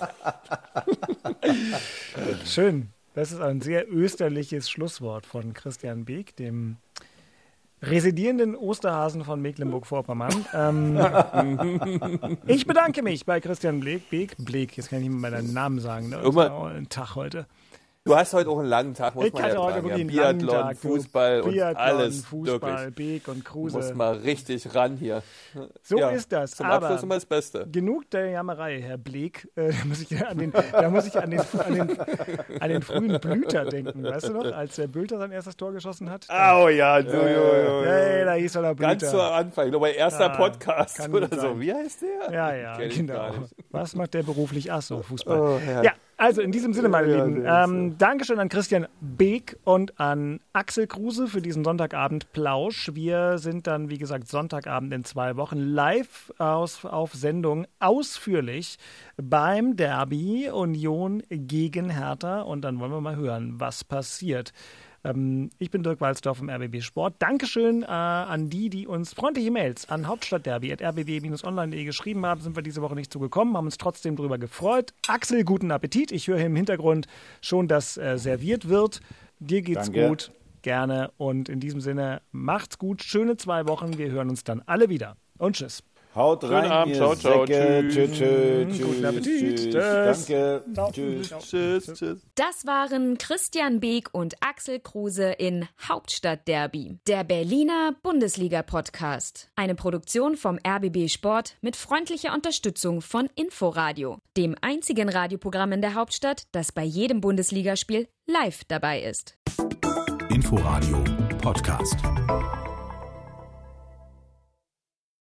Schön. Das ist ein sehr österliches Schlusswort von Christian Beek, dem residierenden Osterhasen von Mecklenburg-Vorpommern. Ähm, ich bedanke mich bei Christian Bleek. Beek, Bleek, jetzt kann ich nicht mehr meinen Namen sagen. Ne? Irgendwann- ein Tag heute. Du hast heute auch einen langen Tag, muss ich man ja heute sagen. wirklich Ja, Biathlon, Tag. Fußball Biathlon, und alles. Fußball, wirklich. Beek und Kruse. Muss mal richtig ran hier. So Ja, ist das. Zum aber Abschluss immer das Beste. Genug der Jammerei, Herr Bleek. Äh, da muss ich an den, da muss ich an den, an, den, an den frühen Blüter denken. Weißt du noch, als der Bülter sein erstes Tor geschossen hat? Oh ja, du, Hey, da hieß er noch Blüter. Ganz zu Anfang, nur mein erster Ah, Podcast oder so. Wie heißt der? Ja, ja, ich genau. Was macht der beruflich? Ach so, Fußball. Oh, ja, also in diesem Sinne, meine Ja, Lieben, ähm, Dankeschön an Christian Beek und an Axel Kruse für diesen Sonntagabend-Plausch. Wir sind dann, wie gesagt, Sonntagabend in zwei Wochen live aus, auf Sendung ausführlich beim Derby Union gegen Hertha. Und dann wollen wir mal hören, was passiert. Ähm, ich bin Dirk Walzdorf vom RBB Sport. Dankeschön äh, an die, die uns freundliche Mails an hauptstadtderby.rbb-online.de geschrieben haben. Sind wir diese Woche nicht zugekommen, haben uns trotzdem darüber gefreut. Axel, guten Appetit. Ich höre hier im Hintergrund schon, dass äh, serviert wird. Dir geht's Danke. gut. Gerne. Und in diesem Sinne, macht's gut. Schöne zwei Wochen. Wir hören uns dann alle wieder. Und tschüss. Haut rein, Abend, ihr ciao, ciao, Säcke. tschüss. Tschüss, tschüss, Guten tschüss, Appetit. tschüss. Tschüss. Danke. Tschüss. Tschüss, tschüss. Das waren Christian Beek und Axel Kruse in Hauptstadtderby, der Berliner Bundesliga-Podcast. Eine Produktion vom RBB Sport mit freundlicher Unterstützung von Inforadio, dem einzigen Radioprogramm in der Hauptstadt, das bei jedem Bundesligaspiel live dabei ist. Inforadio Podcast.